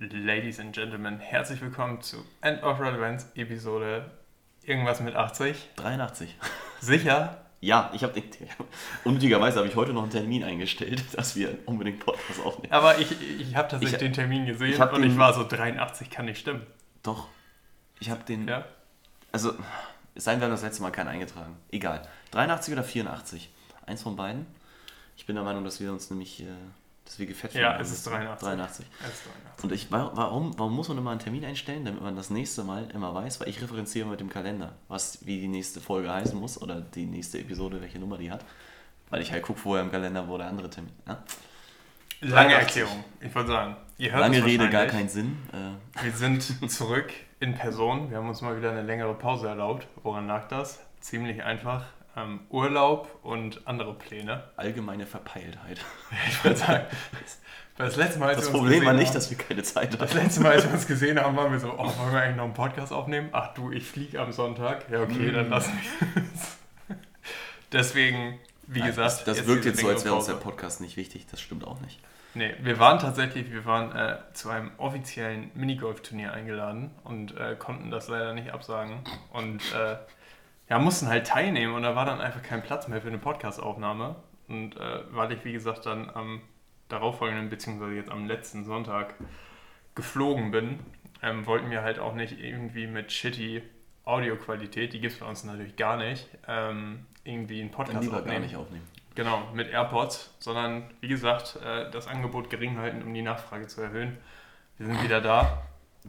Ladies and Gentlemen, herzlich willkommen zu End of Relevance Episode irgendwas mit 80. 83. Sicher? Ja, ich habe unnötigerweise habe ich heute noch einen Termin eingestellt, dass wir unbedingt Podcast aufnehmen. Aber ich, ich habe tatsächlich Ich- den Termin gesehen ich und den- ich war so 83 kann nicht stimmen. Doch. Ich habe den. Ja? Also, es sei denn, wir haben das letzte Mal keinen eingetragen. Egal. 83 oder 84? Eins von beiden. Ich bin der Meinung, dass wir uns nämlich, äh, dass wir gefetzt Ja, es ist 83. 83. Es ist 83. Und ich, wa- warum, warum muss man immer einen Termin einstellen, damit man das nächste Mal immer weiß? Weil ich referenziere mit dem Kalender, was wie die nächste Folge heißen muss oder die nächste Episode, welche Nummer die hat. Weil ich halt gucke vorher im Kalender, wo der andere Termin. Ja? Lange 83. Erklärung. Ich wollte sagen, ihr hört Lange Rede, gar keinen Sinn. Äh, Wir sind zurück in Person. Wir haben uns mal wieder eine längere Pause erlaubt. Woran lag das? Ziemlich einfach. Ähm, Urlaub und andere Pläne. allgemeine Verpeiltheit. Ich würde sagen, das letzte Mal, als Das wir uns Problem war gesehen nicht, haben- dass wir keine Zeit Das hatten. letzte Mal, als wir uns gesehen haben, waren wir so, oh, wollen wir eigentlich noch einen Podcast aufnehmen? Ach du, ich fliege am Sonntag. Ja, okay, Mm. dann lassen wir es. Deswegen, wie gesagt, das, das wirkt jetzt so, als wäre uns der. Podcast nicht wichtig. Das stimmt auch nicht. Nee, wir waren tatsächlich, wir waren äh, zu einem offiziellen Minigolf-Turnier eingeladen und äh, konnten das leider nicht absagen. Und äh, ja, mussten halt teilnehmen und da war dann einfach kein Platz mehr für eine Podcast-Aufnahme. Und äh, weil ich, wie gesagt, dann am darauffolgenden, beziehungsweise jetzt am letzten Sonntag geflogen bin, ähm, wollten wir halt auch nicht irgendwie mit shitty Audioqualität, die gibt es bei uns natürlich gar nicht, ähm, irgendwie einen Podcast lieber aufnehmen. gar nicht aufnehmen. Genau, mit AirPods, sondern wie gesagt, äh, das Angebot gering halten, um die Nachfrage zu erhöhen. Wir sind wieder da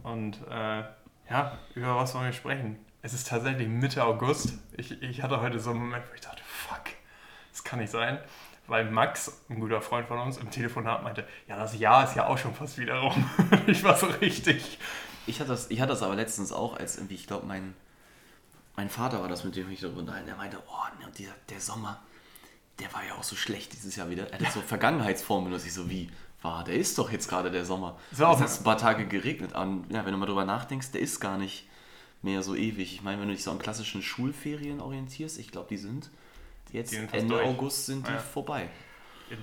und äh, ja, über was wollen wir sprechen? Es ist tatsächlich Mitte August. Ich, ich hatte heute so einen Moment, wo ich dachte, fuck, das kann nicht sein. Weil Max, ein guter Freund von uns, im Telefonat meinte, ja, das Jahr ist ja auch schon fast wieder rum. ich war so richtig. Ich hatte das, ich hatte das aber letztens auch, als irgendwie, ich glaube, mein, mein Vater war das, mit dem ich darüber unterhalten. Der meinte, oh, ne, dieser, der Sommer, der war ja auch so schlecht dieses Jahr wieder. Er hatte so Vergangenheitsformen benutzt. Ich so, wie war? Der ist doch jetzt gerade der Sommer. So, es hat ein paar Tage geregnet. Und ja, wenn du mal drüber nachdenkst, der ist gar nicht mehr so ewig. Ich meine, wenn du dich so an klassischen Schulferien orientierst, ich glaube, die sind jetzt Die sind Ende durch. August sind die Ja. vorbei.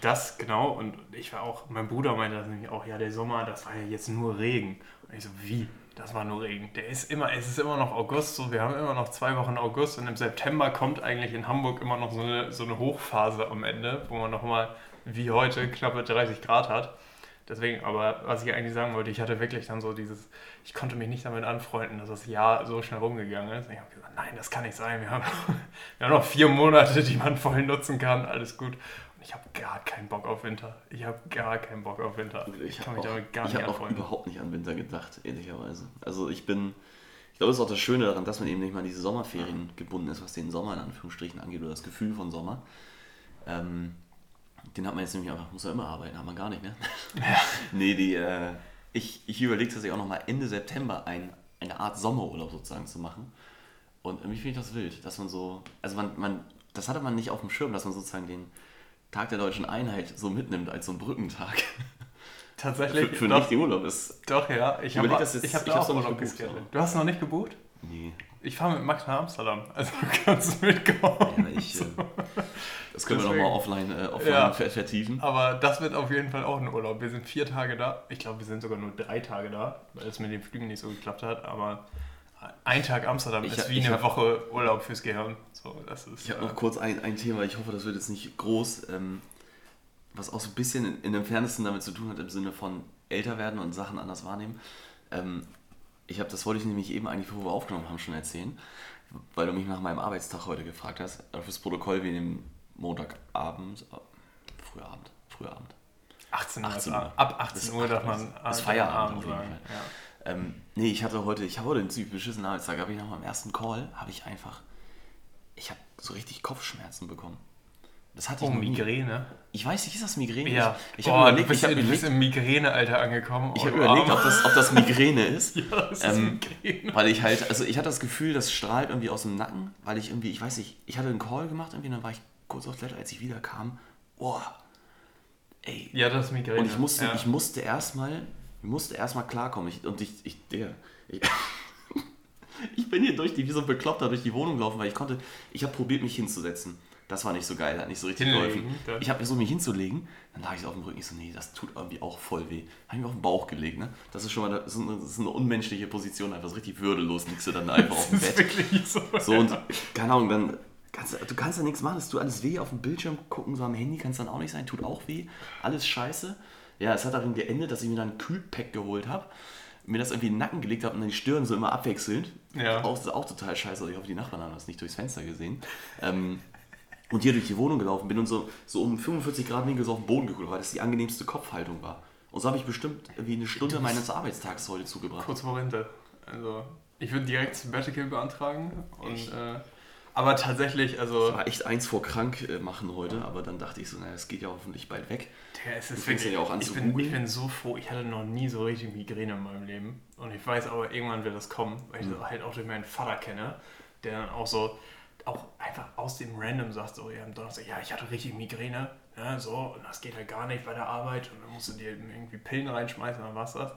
Das genau, und ich war auch, mein Bruder meinte das nämlich auch, ja, der Sommer, das war ja jetzt nur Regen. Und ich so, wie? Das war nur Regen. Der ist immer, es ist immer noch August, so, wir haben immer noch zwei Wochen August und im September kommt eigentlich in Hamburg immer noch so eine, so eine Hochphase am Ende, wo man nochmal, wie heute, knappe 30 Grad hat. Deswegen, aber was ich eigentlich sagen wollte, ich hatte wirklich dann so dieses, ich konnte mich nicht damit anfreunden, dass das Jahr so schnell rumgegangen ist. Und ich habe gesagt, nein, das kann nicht sein. Wir haben, wir haben noch vier Monate, die man voll nutzen kann, alles gut. Und ich habe gar keinen Bock auf Winter. Ich habe gar keinen Bock auf Winter. Ich kann habe mich auch, damit gar ich nicht hab auch anfreunden. überhaupt nicht an Winter gedacht, ehrlicherweise. Also ich bin, ich glaube, das ist auch das Schöne daran, dass man eben nicht mal an diese Sommerferien gebunden ist, was den Sommer in Anführungsstrichen angeht, oder das Gefühl von Sommer. Ähm, den hat man jetzt nämlich einfach, muss ja immer arbeiten, hat man gar nicht, ne? nee, die, äh, ich, ich überlege tatsächlich auch nochmal Ende September ein, eine Art Sommerurlaub sozusagen zu machen. Und irgendwie finde ich das wild, dass man so, also man, man, das hatte man nicht auf dem Schirm, dass man sozusagen den Tag der deutschen Einheit so mitnimmt als so einen Brückentag. Tatsächlich, Für, für doch, nicht den Urlaub ist. doch, ja. Ich habe das jetzt- ich hab ich auch noch Urlaub gebucht, aber- Du hast noch nicht gebucht? Nee. Ich fahre mit Max nach Amsterdam. Also du kannst mitkommen. Ja, ich, äh, das können wir Deswegen- nochmal offline, äh, offline Ja. ver- vertiefen. Aber das wird auf jeden Fall auch ein Urlaub. Wir sind vier Tage da. Ich glaube, wir sind sogar nur drei Tage da, weil es mit den Flügen nicht so geklappt hat. Aber ein Tag Amsterdam Ich ist wie eine hab- Woche Urlaub fürs Gehirn. So, das ist, Ich habe äh, noch kurz ein, ein Thema, ich hoffe, das wird jetzt nicht groß, ähm, was auch so ein bisschen in, in dem Fernsten damit zu tun hat, im Sinne von älter werden und Sachen anders wahrnehmen. Ähm, ich habe, das wollte ich nämlich eben eigentlich, bevor wir aufgenommen haben, schon erzählen, weil du mich nach meinem Arbeitstag heute gefragt hast. Fürs Protokoll, wir nehmen Montagabend, äh, früher Abend, früher Abend. 18 Uhr. 18 ist- Uhr. Ab 18 Ist Uhr darf man Ist Abend Feierabend auf jeden. Fall. Ja. Ähm, nee, ich hatte heute, ich habe heute einen ziemlich beschissenen Arbeitstag, habe ich nach meinem ersten Call, habe ich einfach, ich habe so richtig Kopfschmerzen bekommen. Das hatte ich Oh, noch nie. Migräne. Ich weiß nicht, ist das Migräne? Ja. Ich, ich oh, habe überlegt, du bist, ich habe du bist im Migränealter angekommen. ich hab du überlegt ob, das, ob das Migräne ist. Ja, das ist Ähm, Migräne. Weil ich halt, also ich hatte das Gefühl, das strahlt irgendwie aus dem Nacken, weil ich irgendwie, ich weiß nicht, ich hatte einen Call gemacht irgendwie, dann war ich kurz auf Toilette, als ich wieder kam. Boah, ey. Ja, das ist Migräne. Und ich musste, ja. ich musste erstmal, ich musste erstmal klarkommen. Ich, und ich, ich, der, ich, ich bin hier durch die, wie so ein Bekloppter durch die Wohnung gelaufen, weil ich konnte, ich habe probiert, mich hinzusetzen. Das war nicht so geil, hat nicht so richtig geholfen. Ich habe versucht, mich hinzulegen, dann lag ich so auf dem Rücken. Ich so, nee, das tut irgendwie auch voll weh. Habe ich mir auf den Bauch gelegt, ne? Das ist schon mal das ist eine, das ist eine unmenschliche Position, einfach so richtig würdelos liegst du dann einfach auf dem Bett. so. So und, keine Ahnung, dann kannst du, kannst da nichts machen, es tut alles weh, auf dem Bildschirm gucken, so am Handy kann es dann auch nicht sein, tut auch weh, alles scheiße. Ja, es hat darin geendet, dass ich mir dann ein Kühlpack geholt habe, mir das irgendwie in den Nacken gelegt habe und dann die Stirn so immer abwechselnd. Ja. Auch, das ist auch total scheiße, ich hoffe, die Nachbarn haben das nicht durchs Fenster gesehen. Ähm, und hier durch die Wohnung gelaufen bin und so, so um 45 Grad Winkel so auf den Boden geguckt, weil das die angenehmste Kopfhaltung war. Und so habe ich bestimmt irgendwie eine Stunde meines Arbeitstags heute zugebracht. Kurz vor Rente. Also, ich würde direkt Sabbatical beantragen. Und, äh, aber tatsächlich, also, war echt eins vor krank äh, machen heute, aber dann dachte ich so, naja, es geht ja hoffentlich bald weg. der, es ist fängst wirklich, ja auch an ich, zu bin, ich bin so froh, ich hatte noch nie so richtig Migräne in meinem Leben. Und ich weiß aber, irgendwann wird das kommen, weil ich Mhm. das halt auch durch meinen Vater kenne, der dann auch so, auch einfach aus dem Random sagt, so, ja, am Donnerstag, ja, ich hatte richtig Migräne, ne, so, und das geht halt gar nicht bei der Arbeit und dann musst du dir irgendwie Pillen reinschmeißen, dann war's das.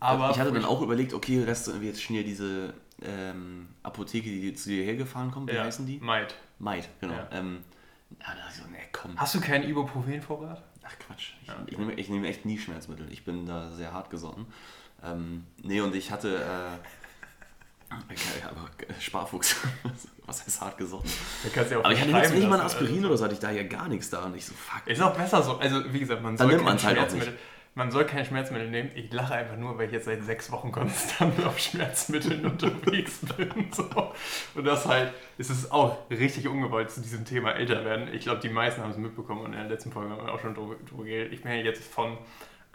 Aber ich hatte dann auch überlegt, okay, lässt du irgendwie jetzt schnell diese ähm, Apotheke, die zu dir hergefahren kommt, wie ja, heißen die? Might. Maid, genau. Ja. Ähm, ja, da so, nee, komm. Hast du keinen Ibuprofen-Vorrat? Ach Quatsch. Ich, Ja, ich, nehme, ich nehme echt nie Schmerzmittel. Ich bin da sehr hart gesotten. Ähm, nee, und ich hatte. Äh, okay, aber Sparfuchs. Was heißt hart ja auch Aber ich hatte jetzt nicht mal ein Aspirin also. oder so, hatte ich da ja gar nichts da. Und ich so, fuck. Ist auch besser so. Also, wie gesagt, man Dann soll nimmt kein man's halt Schmerzmittel. Man soll kein Schmerzmittel nehmen. Ich lache einfach nur, weil ich jetzt seit sechs Wochen konstant auf Schmerzmitteln unterwegs bin. So. Und das halt, es ist auch richtig ungewollt zu diesem Thema älter werden. Ich glaube, die meisten haben es mitbekommen und in der letzten Folge haben wir auch schon drüber geredet. Ich bin ja jetzt von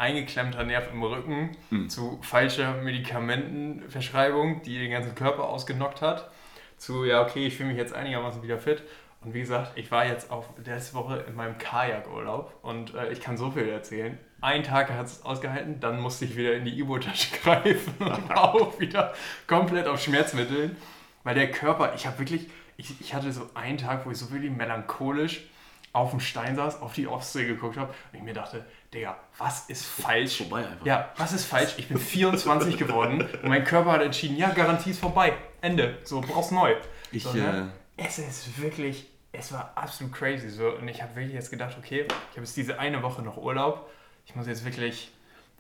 eingeklemmter Nerv im Rücken Hm. zu falscher Medikamentenverschreibung, die den ganzen Körper ausgenockt hat, zu, ja, okay, ich fühle mich jetzt einigermaßen wieder fit. Und wie gesagt, ich war jetzt auf letzte Woche in meinem Kajakurlaub und äh, ich kann so viel erzählen. Ein Tag hat es ausgehalten, dann musste ich wieder in die Ibo-Tasche greifen und auch wieder komplett auf Schmerzmitteln. Weil der Körper, ich habe wirklich, ich, ich hatte so einen Tag, wo ich so wirklich melancholisch auf dem Stein saß, auf die Ostsee geguckt habe und ich mir dachte, Digga, was ist falsch? vorbei einfach. Ja, was ist falsch? Ich bin 24 geworden und mein Körper hat entschieden, ja, Garantie ist vorbei. Ende. So, brauchst neu. Ich, so, äh, ne? Es ist wirklich, es war absolut crazy. So. Und ich habe wirklich jetzt gedacht, okay, ich habe jetzt diese eine Woche noch Urlaub. Ich muss jetzt wirklich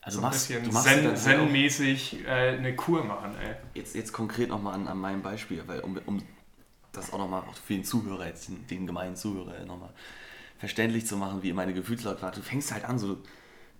Also so ein machst- bisschen machst zen, zen-mäßig äh, eine Kur machen, ey. jetzt, jetzt konkret nochmal an, an meinem Beispiel, weil um, um das auch nochmal auch für den Zuhörer, jetzt den, den gemeinen Zuhörer nochmal verständlich zu machen, wie meine Gefühlslage war. Du fängst halt an, so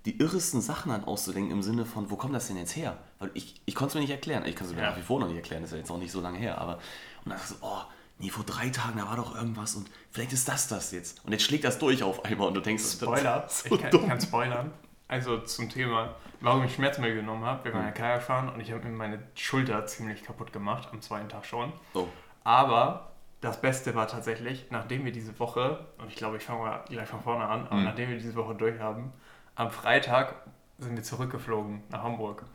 die irresten Sachen an auszudenken im Sinne von, wo kommt das denn jetzt her? Weil ich, ich konnte es mir nicht erklären. Ich kann es mir Ja. nach wie vor noch nicht erklären, das ist ja jetzt auch nicht so lange her. Aber und dann so, oh, nee, vor drei Tagen, da war doch irgendwas und vielleicht ist das das jetzt. Und jetzt schlägt das durch auf einmal und du denkst, Spoiler, das ist so ich, kann, dumm. ich kann spoilern. Also zum Thema, warum ich Schmerzmittel genommen habe. Wir waren ja Hm. Kajak fahren und ich habe mir meine Schulter ziemlich kaputt gemacht, am zweiten Tag schon. Oh, Aber das Beste war tatsächlich, nachdem wir diese Woche, und ich glaube, ich fange mal gleich von vorne an, aber Mhm. nachdem wir diese Woche durch haben, am Freitag sind wir zurückgeflogen nach Hamburg.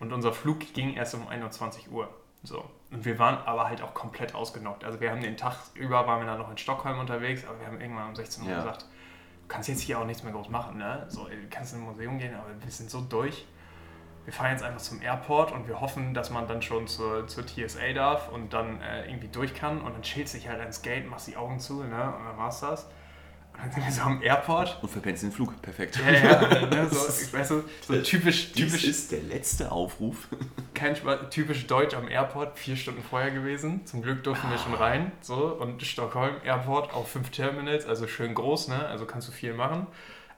Und unser Flug ging erst um 21 Uhr. So. Und wir waren aber halt auch komplett ausgenockt. Also wir haben den Tag über, waren wir dann noch in Stockholm unterwegs, aber wir haben irgendwann um 16 Uhr Ja. gesagt, du kannst jetzt hier auch nichts mehr groß machen, ne? So, du kannst in ein Museum gehen, aber wir sind so durch. Wir fahren jetzt einfach zum Airport und wir hoffen, dass man dann schon zur, zur TSA darf und dann äh, irgendwie durch kann und dann chillst dich halt ans Gate, machst die Augen zu, ne? Und dann war's das. Und dann sind wir so am Airport. und verpennst den Flug, perfekt. Ja, ja, ne? so, ich weiß so, so typisch, Dies typisch, ist der letzte Aufruf. kein Spaß, typisch deutsch am Airport, vier Stunden vorher gewesen. Zum Glück durften wir schon rein. So, und Stockholm Airport auf fünf Terminals, also schön groß, ne? Also kannst du viel machen.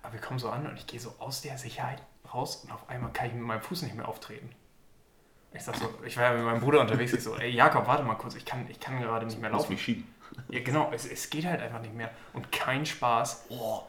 Aber wir kommen so an und ich gehe so aus der Sicherheit raus und auf einmal kann ich mit meinem Fuß nicht mehr auftreten. Ich sag so, ich war ja mit meinem Bruder unterwegs, ich so, ey Jakob, warte mal kurz, ich kann, ich kann gerade nicht mehr laufen. mich schieben. Ja, genau, es, es geht halt einfach nicht mehr. Und kein Spaß. Oh,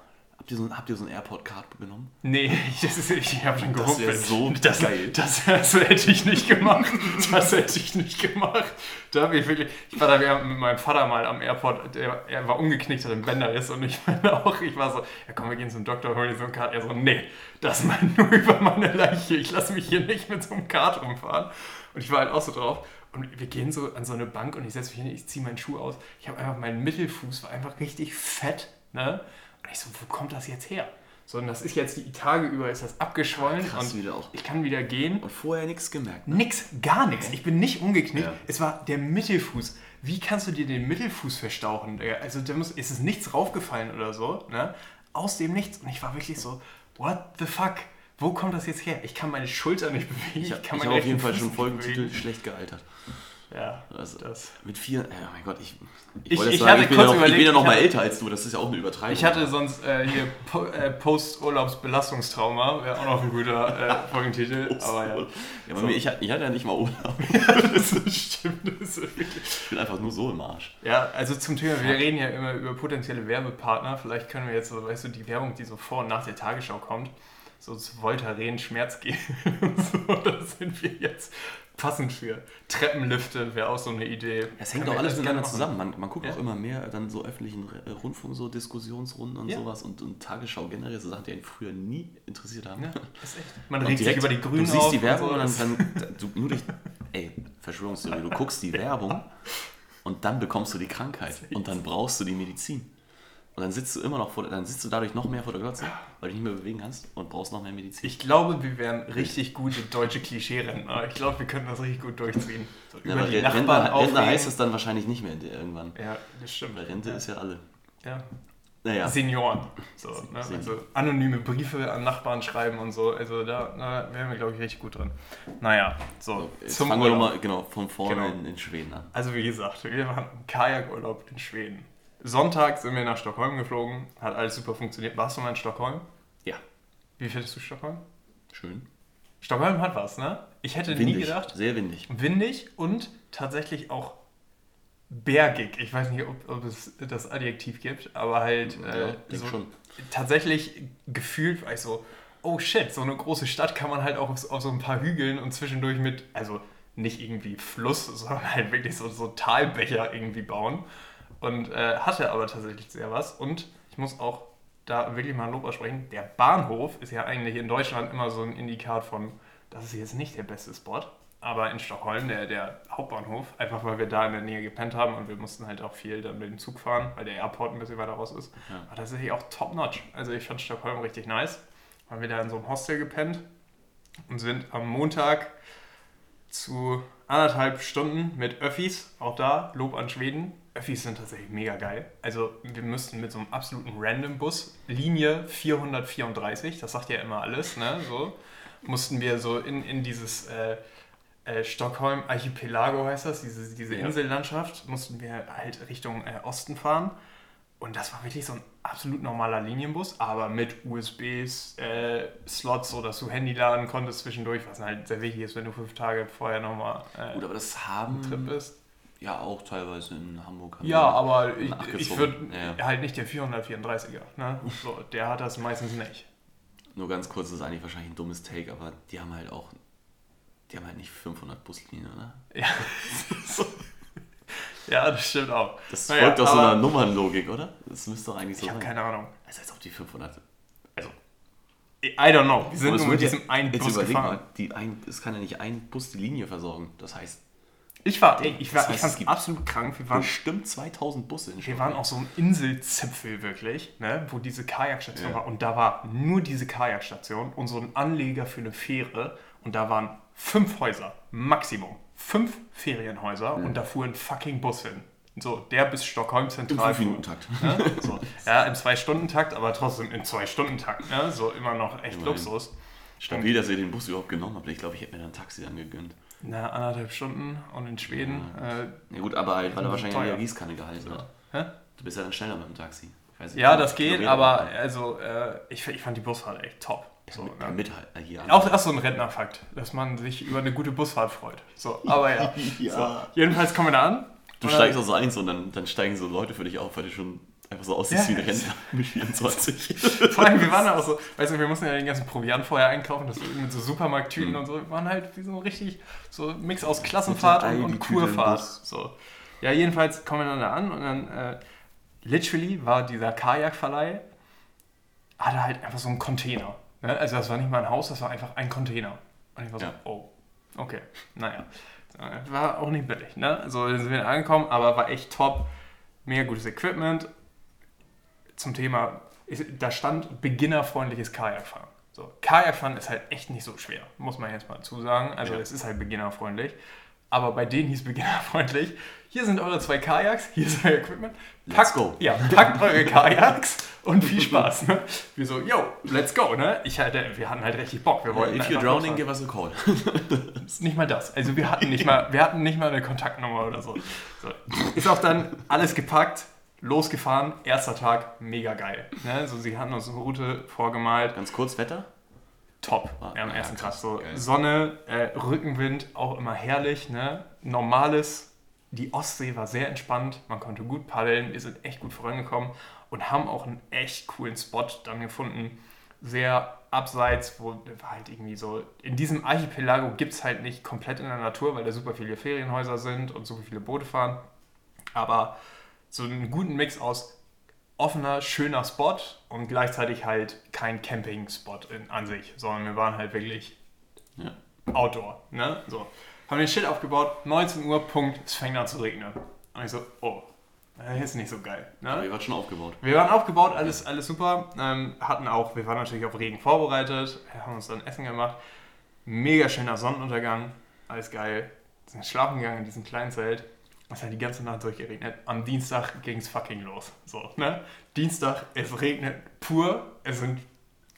habt ihr so, ein- habt ihr so ein Airport-Card genommen? Nee, das ist, ich habe schon Das gehumpelt. wär so das, geil. Das, das hätte ich nicht gemacht. Das hätte ich nicht gemacht. Da habe ich wirklich. Ich war da mit meinem Vater mal am Airport. Der, er war umgeknickt, hat einen Bänderriss. Und ich meine auch, ich war so, ja komm, wir gehen zum Doktor, holen dir so ein Kart. Er so, nee, das meint nur über meine Leiche. Ich lasse mich hier nicht mit so einem Kart rumfahren. Und ich war halt auch so drauf. Und wir gehen so an so eine Bank und ich setze mich hin, ich ziehe meinen Schuh aus. Ich habe einfach, mein Mittelfuß war einfach richtig fett. Ne? Und ich so, wo kommt das jetzt her? So, und das ist jetzt die Tage über, ist das abgeschwollen Krass, und wieder auch. ich kann wieder gehen. Und vorher nichts gemerkt. Ne? Nix, gar nichts. Ich bin nicht umgeknickt. Ja. Es war der Mittelfuß. Wie kannst du dir den Mittelfuß verstauchen? Also da muss, ist es nichts raufgefallen oder so, ne? Aus dem Nichts. Und ich war wirklich so, what the fuck? Wo kommt das jetzt her? Ich kann meine Schulter nicht bewegen. Ich, Ich, ich, habe auf jeden Fall schon Folgentitel schlecht gealtert. Ja, Also, das. Mit vier, oh mein Gott, ich, Ich- wollte ich sagen, hatte ich bin, kurz ja noch, ich bin überlegt, ja noch ich mal hatte- älter als du, das ist ja auch eine Übertreibung. Ich hatte sonst äh, hier po äh, Post-Urlaubs-Belastungstrauma, wäre auch noch ein guter äh, Folgentitel. aber ja. ja, So. mir, ich, ich hatte ja nicht mal Urlaub. das stimmt. Das ist Ich bin einfach nur so im Arsch. Ja, also zum Thema, wir reden ja immer über potenzielle Werbepartner. Vielleicht können wir jetzt so, weißt du, die Werbung, die so vor und nach der Tagesschau kommt, so zu Voltaren Schmerz gehen. so, da sind wir jetzt passend für. Treppenlifte wäre auch so eine Idee. Es hängt doch wir alles miteinander zusammen. Man, man guckt Ja. auch immer mehr dann so öffentlichen äh, Rundfunk, so Diskussionsrunden und Ja. sowas und, und Tagesschau generell, so Sachen, die einen früher nie interessiert haben. Ja, ist echt. Man Und regt sich direkt, über die Grünen Du siehst die Werbung und und, so. dann, dann du, nur durch, ey, Verschwörungstheorie, du guckst die Werbung und dann bekommst du die Krankheit und dann brauchst du die Medizin. Und dann sitzt du immer noch vor, dann sitzt du dadurch noch mehr vor der Glotze, weil du dich nicht mehr bewegen kannst und brauchst noch mehr Medizin. Ich glaube, wir wären richtig gute deutsche Klischee-Rentner. Ich glaube, wir könnten das richtig gut durchziehen. So über die Rentner, Nachbarn Rentner heißt es dann wahrscheinlich nicht mehr irgendwann. Ja, das stimmt. Weil Rente ja. ist ja alle. Ja. Naja, Senioren. So, ne? Also anonyme Briefe an Nachbarn schreiben und so. Also da, da wären wir, glaube ich, richtig gut drin. Naja, so. zum fangen wir nochmal genau, von vorne Genau. in, in Schweden an. Also wie gesagt, wir im Kajakurlaub in Schweden. Sonntag sind wir nach Stockholm geflogen. Hat alles super funktioniert. Warst du mal in Stockholm? Ja, Wie findest du Stockholm? schön. Stockholm hat was, ne? Ich hätte nie Windig, gedacht. sehr windig. Windig und tatsächlich auch bergig. Ich weiß nicht, ob, ob es das Adjektiv gibt, aber halt Ja, äh, so schon. tatsächlich gefühlt war ich so, oh shit, so eine große Stadt kann man halt auch auf, auf so ein paar Hügeln und zwischendurch mit, also nicht irgendwie Fluss, sondern halt wirklich so, so Talbecher irgendwie bauen. Und äh, hatte aber tatsächlich sehr was. Und ich muss auch da wirklich mal ein Lob aussprechen. Der Bahnhof ist ja eigentlich in Deutschland immer so ein Indikat von, das ist jetzt nicht der beste Spot. Aber in Stockholm, der, der Hauptbahnhof, einfach weil wir da in der Nähe gepennt haben und wir mussten halt auch viel dann mit dem Zug fahren, weil der Airport ein bisschen weiter raus ist, Ja. war tatsächlich auch top-notch. Also ich fand Stockholm richtig nice. Haben wir da in so einem Hostel gepennt und sind am Montag zu anderthalb Stunden mit Öffis, auch da, Lob an Schweden. Öffis sind tatsächlich mega geil. Also wir müssten mit so einem absoluten Random-Bus, Linie 434, das sagt ja immer alles, ne, so, mussten wir so in, in dieses äh, äh, Stockholm Archipelago heißt das, diese, diese Ja. Insellandschaft, mussten wir halt Richtung äh, Osten fahren. Und das war wirklich so ein absolut normaler Linienbus, aber mit USBs, äh, so dass du Handy laden konntest zwischendurch, was halt sehr wichtig ist, wenn du fünf Tage vorher nochmal äh, Gut, aber das haben Trip bist. Ja auch teilweise in Hamburg. haben Ja, aber ich, ich würde Ja. halt nicht der 434er. Ne? So, der hat das meistens nicht. Nur ganz kurz, das ist eigentlich wahrscheinlich ein dummes Take, aber die haben halt auch, die haben halt nicht 500 Buslinien, oder? Ja, ja das stimmt auch. Das Naja, folgt aus so einer Nummernlogik, oder? Das müsste doch eigentlich so Ich habe sein. keine Ahnung. Also als ob die 500... Also, I don't know. Wir sind nur mit diesem einen jetzt Bus gefahren. die ein, es kann ja nicht ein Bus die Linie versorgen. Das heißt, Ich war, ey, ich, war, Das heißt, ich es fand's gibt absolut krank. Wir waren bestimmt 2000 Busse in Wir waren auf so einem Inselzipfel wirklich, ne, wo diese Kajakstation Ja. war. Und da war nur diese Kajakstation und so ein Anleger für eine Fähre. Und da waren fünf Häuser, Maximum. Fünf Ferienhäuser und da fuhr ein fucking Bus hin. So, der bis Stockholm Im zentral fuhr. 5-Minuten-Takt. Ne? So. Ja, im Zwei-Stunden-Takt, aber trotzdem im Zwei-Stunden-Takt. Ne? So immer noch echt Immerhin. Luxus. Stabil, dass ihr den Bus überhaupt genommen habt. Ich glaube, ich hätte mir dann ein Taxi dann gegönnt. Na, anderthalb Stunden und in Schweden. Äh, Ja gut, aber halt, weil er wahrscheinlich in Teuer. der Gießkanne gehalten hat. hä? Du bist ja dann schneller mit dem Taxi. Nicht, Ja, das geht, Kilometer- aber also äh, ich, ich fand die Busfahrt echt top. So, ne? mit äh, hier an. Auch das ist so ein Rentnerfakt, dass man sich über eine gute Busfahrt freut. So, aber ja. Ja. So, jedenfalls kommen wir da an. Du steigst aus so eins und dann, dann steigen so Leute für dich auf, weil du schon einfach so aussiehst Ja. wie ein Rentner mit 24. Vor allem, wir waren auch so, weißt du, wir mussten ja den ganzen Proviant vorher einkaufen, das mit so Supermarkttüten Mhm. und so. Wir waren halt wie so richtig so ein Mix aus Klassenfahrt und, und Kurfahrt. So. Ja, jedenfalls kommen wir dann da an und dann äh, literally war dieser Kajakverleih, hatte halt einfach so einen Container. Ne? Also das war nicht mal ein Haus, das war einfach ein Container. Und ich war so, Ja. oh, okay, naja. Äh, War auch nicht billig, ne? Also sind wir angekommen, aber war echt top. Mega gutes Equipment. Zum Thema ist, da stand beginnerfreundliches Kajakfahren. So, Kajakfahren ist halt echt nicht so schwer, muss man jetzt mal dazu sagen. Also Ja. es ist halt beginnerfreundlich. Aber bei denen hieß beginnerfreundlich, hier sind eure zwei Kajaks, hier ist euer Equipment. Let's go. Ja, packt eure Kajaks und viel Spaß. Ne? Wir so, yo, let's go. Ne? Ich hatte, wir hatten halt richtig Bock. Wir wollten If you're einfach drowning, give us a call. Ist nicht mal das. Also wir hatten nicht mal, wir hatten nicht mal eine Kontaktnummer oder so. so. Ist auch dann alles gepackt, losgefahren, erster Tag, mega geil. Ne? So, sie hatten uns eine Route vorgemalt, Ganz kurz, Wetter? top. Ah, Ja, am ja, ersten Tag so geil. Sonne, äh, Rückenwind, auch immer herrlich. Ne? Normales, die Ostsee war sehr entspannt, man konnte gut paddeln, wir sind echt gut vorangekommen und haben auch einen echt coolen Spot dann gefunden. Sehr abseits, wo war halt irgendwie so, in diesem Archipelago gibt es halt nicht komplett in der Natur, weil da super viele Ferienhäuser sind und super viele Boote fahren. Aber so einen guten Mix aus offener, schöner Spot und gleichzeitig halt kein Camping-Spot in, an sich, sondern wir waren halt wirklich Ja. Outdoor. Ne? So. Haben den Shit aufgebaut, 19 Uhr, Punkt, es fängt an zu regnen. Und ich so, oh, das ist nicht so geil. Aber Ne? ihr wart schon aufgebaut. Wir waren aufgebaut, alles, alles super. Ähm, hatten auch, wir waren natürlich auf Regen vorbereitet, haben uns dann Essen gemacht. Mega schöner Sonnenuntergang, alles geil. Sind schlafen gegangen in diesem kleinen Zelt. Es hat die ganze Nacht durchgeregnet. Am Dienstag ging es fucking los. So, ne? Dienstag, es regnet pur. Es sind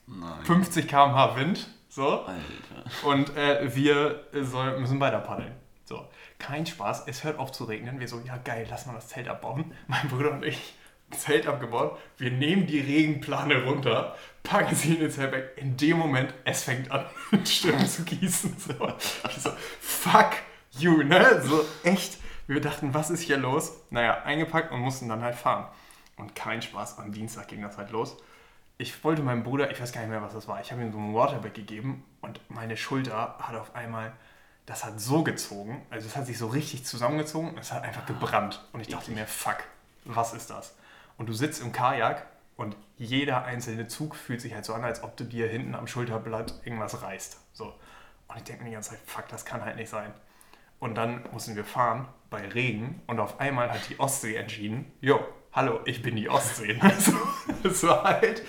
Nein. 50 km/h Wind. So. Alter. Und äh, wir soll, müssen weiter paddeln. So, kein Spaß, es hört auf zu regnen. Wir so, ja geil, lass mal das Zelt abbauen. Mein Bruder und ich, Zelt abgebaut. Wir nehmen die Regenplane runter, packen sie in den Zeltbag. In dem Moment, es fängt an, Stimmen zu gießen. So, ich so, fuck you, ne? So, echt. Wir dachten, was ist hier los? Naja, eingepackt und mussten dann halt fahren. Und kein Spaß, am Dienstag ging das halt los ich wollte meinem Bruder, ich weiß gar nicht mehr, was das war, ich habe ihm so ein Waterback gegeben und meine Schulter hat auf einmal, das hat so gezogen, also es hat sich so richtig zusammengezogen es hat einfach gebrannt. Und ich dachte mir, fuck, was ist das? Und du sitzt im Kajak und jeder einzelne Zug fühlt sich halt so an, als ob du dir hinten am Schulterblatt irgendwas reißt. So. Und ich denke mir die ganze Zeit, fuck, das kann halt nicht sein. Und dann mussten wir fahren bei Regen und auf einmal hat die Ostsee entschieden, jo, hallo, ich bin die Ostsee. Also, das war halt,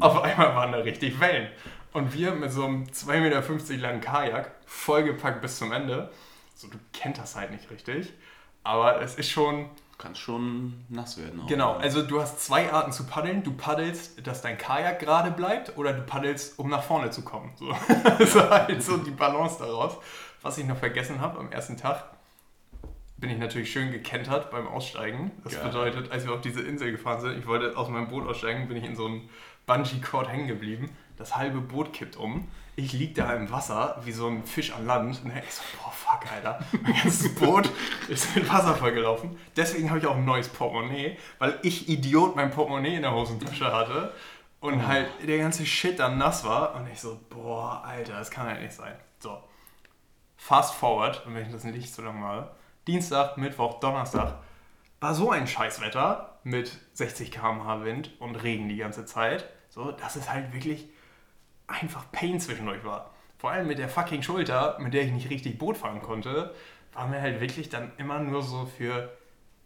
auf einmal waren da richtig Wellen. Und wir mit so einem 2,50 Meter langen Kajak, vollgepackt bis zum Ende. So, du kennst das halt nicht richtig. Aber es ist schon, Kann schon nass werden. Auch. genau, also du hast zwei Arten zu paddeln. Du paddelst, dass dein Kajak gerade bleibt oder du paddelst, um nach vorne zu kommen. So, das war halt so die Balance daraus. Was ich noch vergessen habe am ersten Tag, bin ich natürlich schön gekentert beim Aussteigen. Das Geil. bedeutet, als wir auf diese Insel gefahren sind, ich wollte aus meinem Boot aussteigen, bin ich in so einem Bungee-Cord hängen geblieben. Das halbe Boot kippt um. Ich lieg da im Wasser wie so ein Fisch an Land. Und ich so, boah, fuck, Alter. Mein ganzes Boot ist mit Wasser vollgelaufen. Deswegen habe ich auch ein neues Portemonnaie, weil ich Idiot mein Portemonnaie in der Hosentasche hatte. Und halt der ganze Shit dann nass war. Und ich so, boah, Alter, das kann halt nicht sein. So, fast forward, wenn ich das nicht so lange mache. Dienstag, Mittwoch, Donnerstag war so ein Scheißwetter mit 60 km/h Wind und Regen die ganze Zeit, so dass es halt wirklich einfach Pain zwischendurch war. Vor allem mit der fucking Schulter, mit der ich nicht richtig Boot fahren konnte, waren wir halt wirklich dann immer nur so für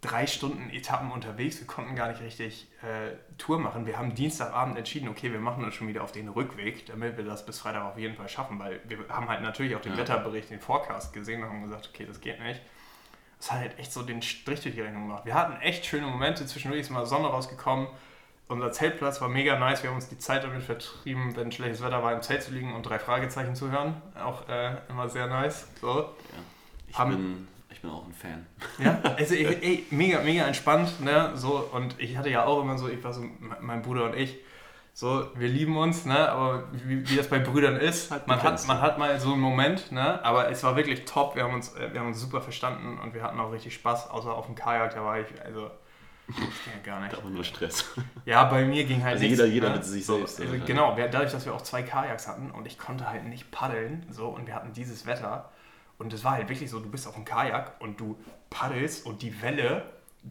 drei Stunden Etappen unterwegs. Wir konnten gar nicht richtig äh, Tour machen. Wir haben Dienstagabend entschieden, okay, wir machen uns schon wieder auf den Rückweg, damit wir das bis Freitag auf jeden Fall schaffen, weil wir haben halt natürlich auch den Ja. Wetterbericht, den Forecast gesehen und haben gesagt, okay, das geht nicht. Das hat halt echt so den Strich durch die Rechnung gemacht. Wir hatten echt schöne Momente, zwischendurch ist mal Sonne rausgekommen. Unser Zeltplatz war mega nice. Wir haben uns die Zeit damit vertrieben, wenn schlechtes Wetter war, im Zelt zu liegen und drei Fragezeichen zu hören. Auch äh, immer sehr nice. So. Ich, Haben- bin, ich bin auch ein Fan. Ja, also ey, ey, mega, mega entspannt, ne? So, und ich hatte ja auch immer so, ich war so, me- mein Bruder und ich, so, wir lieben uns, ne? Aber wie, wie das bei Brüdern ist, Halt man, hat, man hat mal so einen Moment, ne? Aber es war wirklich top, wir haben uns, äh, wir haben uns super verstanden und wir hatten auch richtig Spaß, außer auf dem Kajak, da war ich, also, ich ging ja gar nicht. Aber nur Stress. Ja, bei mir ging halt Also nichts, jeder- jeder ne? mit sich so, selbst, Also oder? genau, dadurch, dass wir auch zwei Kajaks hatten und ich konnte halt nicht paddeln, so, und wir hatten dieses Wetter. Und es war halt wirklich so, du bist auf dem Kajak und du paddelst und die Welle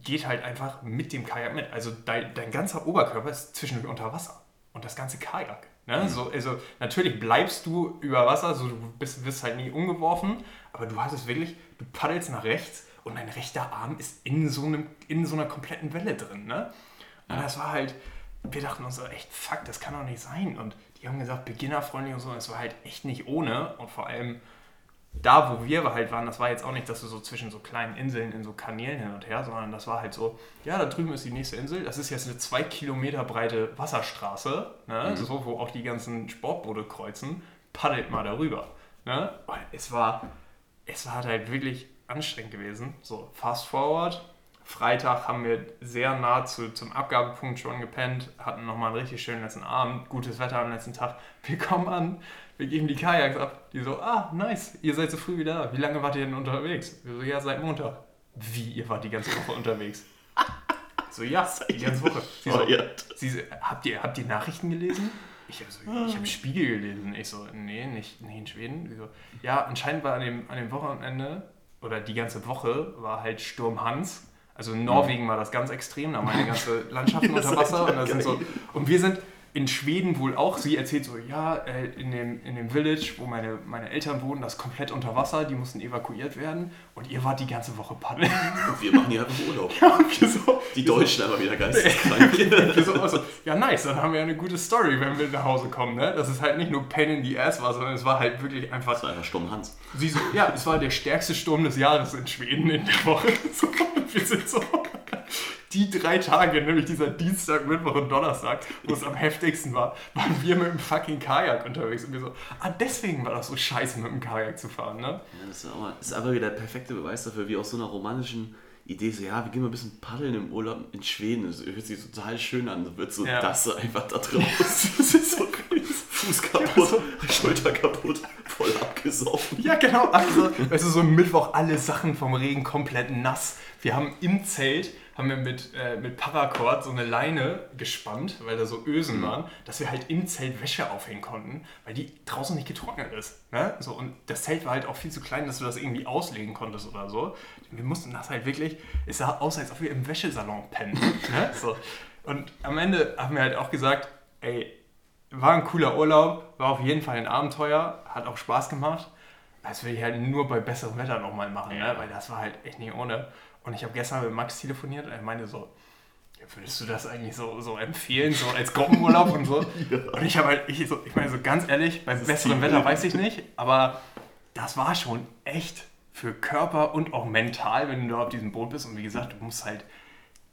geht halt einfach mit dem Kajak mit. Also dein, dein ganzer Oberkörper ist zwischendurch unter Wasser. Und das ganze Kajak. Mhm. Ne? So, also natürlich bleibst du über Wasser, so du bist, wirst halt nie umgeworfen, aber du hast es wirklich, du paddelst nach rechts und dein rechter Arm ist in so, einem, in so einer kompletten Welle drin. Ne? Und das war halt, wir dachten uns so echt, fuck, das kann doch nicht sein. Und die haben gesagt, beginnerfreundlich und so, es war halt echt nicht ohne. Und vor allem da, wo wir halt waren, das war jetzt auch nicht, dass du so zwischen so kleinen Inseln in so Kanälen hin und her, sondern das war halt so, ja, da drüben ist die nächste Insel, das ist jetzt eine zwei Kilometer breite Wasserstraße, ne? Mhm. so, wo auch die ganzen Sportboote kreuzen, paddelt mal darüber. Ne? Und es war, es war halt wirklich anstrengend gewesen. So, fast forward, Freitag haben wir sehr nah zu, zum Abgabepunkt schon gepennt, hatten nochmal einen richtig schönen letzten Abend, gutes Wetter am letzten Tag. Wir kommen an, wir geben die Kajaks ab. Die so, ah, nice, ihr seid so früh wieder da. Wie lange wart ihr denn unterwegs? Wir so, ja, seit Montag. Wie, ihr wart die ganze Woche unterwegs? So, ja, die ganze Woche. Sie so, sie so, habt, ihr, habt ihr Nachrichten gelesen? Ich habe so, ich hab Spiegel gelesen. Ich so, nee, nicht, nicht in Schweden. Sie so, ja, anscheinend war an dem, an dem Wochenende oder die ganze Woche war halt Sturm Hans. Also in Norwegen war das ganz extrem, da waren meine ganze Landschaften unter Wasser. Und, so, und wir sind, in Schweden wohl auch. Sie erzählt so, ja, äh, in dem, in dem Village, wo meine, meine Eltern wohnen, das ist komplett unter Wasser, die mussten evakuiert werden und ihr wart die ganze Woche paddeln. Und wir machen hier einfach Urlaub. Ja, so, die Deutschen so, aber wieder geisteskrank. so, also, ja, nice, dann haben wir eine gute Story, wenn wir nach Hause kommen. Ne? Dass es halt nicht nur Pain in the Ass war, sondern es war halt wirklich einfach... Es war einfach Sturm Hans. Sie so, ja, es war der stärkste Sturm des Jahres in Schweden in der Woche. So, wir sind so die drei Tage, nämlich dieser Dienstag, Mittwoch und Donnerstag, wo es am heftigsten war, waren wir mit dem fucking Kajak unterwegs. Und wir so, ah, deswegen war das so scheiße, mit dem Kajak zu fahren, ne? Ja, das ist, aber, ist aber wieder der perfekte Beweis dafür, wie aus so einer romantischen Idee, so, ja, wir gehen mal ein bisschen paddeln im Urlaub in Schweden. Das hört sich total schön an. So wird so ja. das einfach da draus. das ist so Fuß kaputt, so. Schulter kaputt, voll abgesoffen. Ja, genau. Also, weißt du, so Mittwoch alle Sachen vom Regen komplett nass. Wir haben im Zelt haben wir mit, äh, mit Paracord so eine Leine gespannt, weil da so Ösen mhm. waren, dass wir halt im Zelt Wäsche aufhängen konnten, weil die draußen nicht getrocknet ist. Ne? So, und das Zelt war halt auch viel zu klein, dass du das irgendwie auslegen konntest oder so. Wir mussten das halt wirklich, es sah aus, als ob wir im Wäschesalon pennen. ne? so. Und am Ende haben wir halt auch gesagt, ey, war ein cooler Urlaub, war auf jeden Fall ein Abenteuer, hat auch Spaß gemacht. Das will ich halt nur bei besserem Wetter nochmal machen, ja. ne? weil das war halt echt nicht ohne. Und ich habe gestern mit Max telefoniert und er meinte so, würdest du das eigentlich so, so empfehlen, so als Gruppenurlaub und so? ja. Und ich habe halt, ich, so, ich meine so ganz ehrlich, bei besserem Wetter weiß ich nicht, aber das war schon echt für Körper und auch mental, wenn du da auf diesem Boot bist. Und wie gesagt, du musst halt,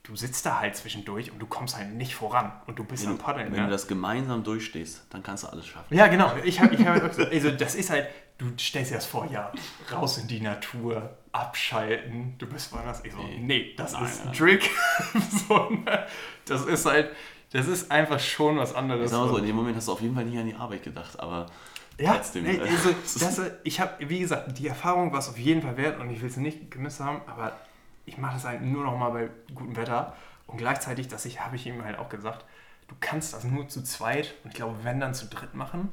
du sitzt da halt zwischendurch und du kommst halt nicht voran und du bist wenn am Paddeln. Wenn ja? du das gemeinsam durchstehst, dann kannst du alles schaffen. Ja, genau. Ich habe, ich hab, also das ist halt, du stellst dir das vor, ja, raus in die Natur, abschalten, du bist woanders. Ich so, nee, nee das nein, ist ein Trick. so, ne? Das ist halt, das ist einfach schon was anderes. Ich sag mal so, in dem Moment hast du auf jeden Fall nicht an die Arbeit gedacht, aber ja, trotzdem. Nee, also, das, ich habe, wie gesagt, die Erfahrung war es auf jeden Fall wert und ich will es nicht gemisst haben, aber ich mache das halt nur noch mal bei gutem Wetter und gleichzeitig, das habe ich ihm halt auch gesagt, du kannst das nur zu zweit und ich glaube, wenn dann zu dritt machen,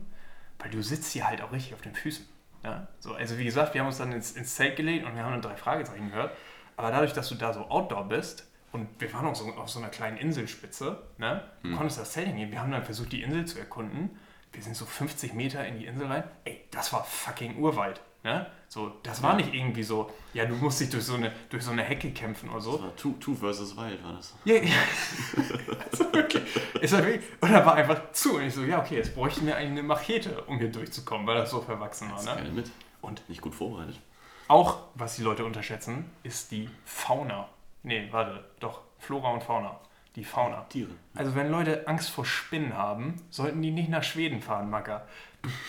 weil du sitzt hier halt auch richtig auf den Füßen. Ja? So, also wie gesagt, wir haben uns dann ins, ins Zelt gelegt und wir haben dann drei Fragezeichen gehört. Aber dadurch, dass du da so Outdoor bist und wir waren auch so auf so einer kleinen Inselspitze, ne? du hm. konntest das Zelt hingehen. Wir haben dann versucht, die Insel zu erkunden. Wir sind so 50 Meter in die Insel rein. Ey, das war fucking Urwald. Ne? So, das war nicht irgendwie so, ja, du musst dich durch so eine, durch so eine Hecke kämpfen oder so. Das war Two, two versus Wild, war das. Ja, ja. also wirklich. Und da war einfach zu. Und ich so, ja, okay, jetzt bräuchten wir eine Machete, um hier durchzukommen, weil das so verwachsen war. Ne? mit. Und nicht gut vorbereitet. Auch, was die Leute unterschätzen, ist die Fauna. Nee, warte, doch, Flora und Fauna. Die Fauna. Tiere. Also wenn Leute Angst vor Spinnen haben, sollten die nicht nach Schweden fahren, Macker.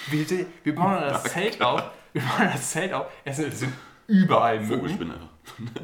Wir, wir bauen das Zelt auf. Bauen das Zelt auf. Es sind, es sind überall Mücken.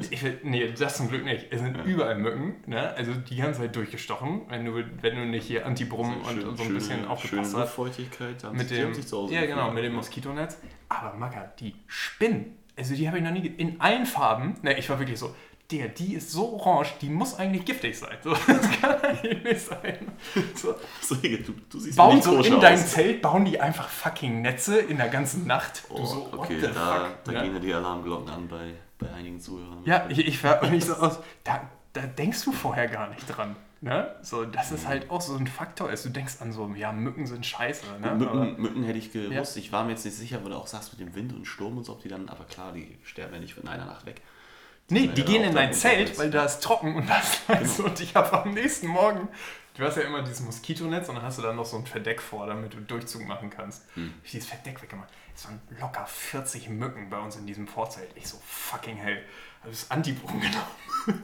Ich nee, das zum Glück nicht. Es sind ja. überall Mücken, ne? also die ganze Zeit durchgestochen, wenn du, wenn du nicht hier Antibrum also und, so ein bisschen aufgepasst hast. Feuchtigkeit, mit dem, Ja, genau, mit dem Moskitonetz. Aber Macker, die Spinnen, also die habe ich noch nie in allen Farben. Ne, ich war wirklich so, der, die ist so orange, die muss eigentlich giftig sein. So, das kann eigentlich nicht sein. So. Du, du siehst bauen so in dein Zelt, bauen die einfach fucking Netze in der ganzen Nacht. Oh, so, okay, da, da ja? gehen ja die Alarmglocken an bei, bei einigen Zuhörern. Ja, ich, ich war nicht so aus, da, da denkst du vorher gar nicht dran. Ne? So, dass es halt auch so ein Faktor ist. Du denkst an so, ja, Mücken sind scheiße. Ne? Mücken, Mücken hätte ich gewusst. Ja. Ich war mir jetzt nicht sicher, wo du auch sagst mit dem Wind und Sturm und so, ob die dann, aber klar, die sterben ja nicht in einer Nacht weg. Nee, die gehen in dein Zelt, weil da ist trocken und das genau. und ich habe am nächsten Morgen du hast ja immer dieses Moskitonetz und dann hast du dann noch so ein Verdeck vor, damit du Durchzug machen kannst. Hm. Ich dieses Verdeck weggemacht. Es waren locker 40 Mücken bei uns in diesem Vorzelt. Ich so fucking hell. Habe das Antibron genommen.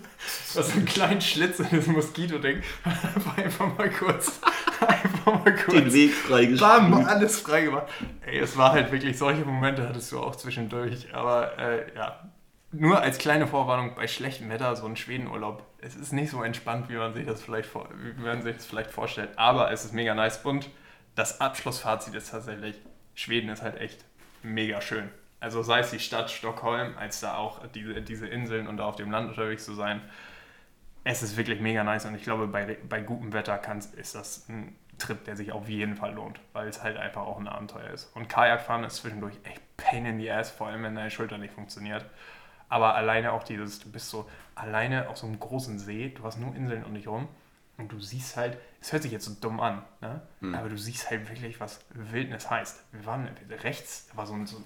Das ist ein kleinen Schlitz in das Moskito-Ding. Einfach mal kurz. Einfach mal kurz. Den Weg freigeschaltet. Bam, alles freigemacht. Ey, es war halt wirklich, solche Momente hattest du auch zwischendurch. Aber äh, ja, nur als kleine Vorwarnung bei schlechtem Wetter, so ein Schwedenurlaub, es ist nicht so entspannt, wie man sich das vielleicht, wie man sich das vielleicht vorstellt. Aber es ist mega nice. Und das Abschlussfazit ist tatsächlich, Schweden ist halt echt mega schön. Also sei es die Stadt Stockholm, als da auch diese, diese Inseln und da auf dem Land unterwegs zu sein. Es ist wirklich mega nice und ich glaube, bei, bei gutem Wetter kann, ist das ein Trip, der sich auf jeden Fall lohnt, weil es halt einfach auch ein Abenteuer ist. Und Kajakfahren ist zwischendurch echt pain in the ass, vor allem wenn deine Schulter nicht funktioniert. Aber alleine auch dieses, du bist so alleine auf so einem großen See, du hast nur Inseln um dich rum und du siehst halt, es hört sich jetzt so dumm an, ne? Hm. aber du siehst halt wirklich, was Wildnis heißt. Wir waren rechts, war so ein, so,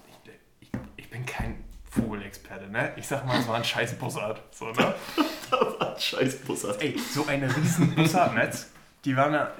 ich, ich, ich bin kein Vogelexperte, ne? Ich sag mal, es war ein scheiß Bussard. So, ne? das war ein scheiß Bussard. Ey, so ein riesen Bussardnetz, die waren da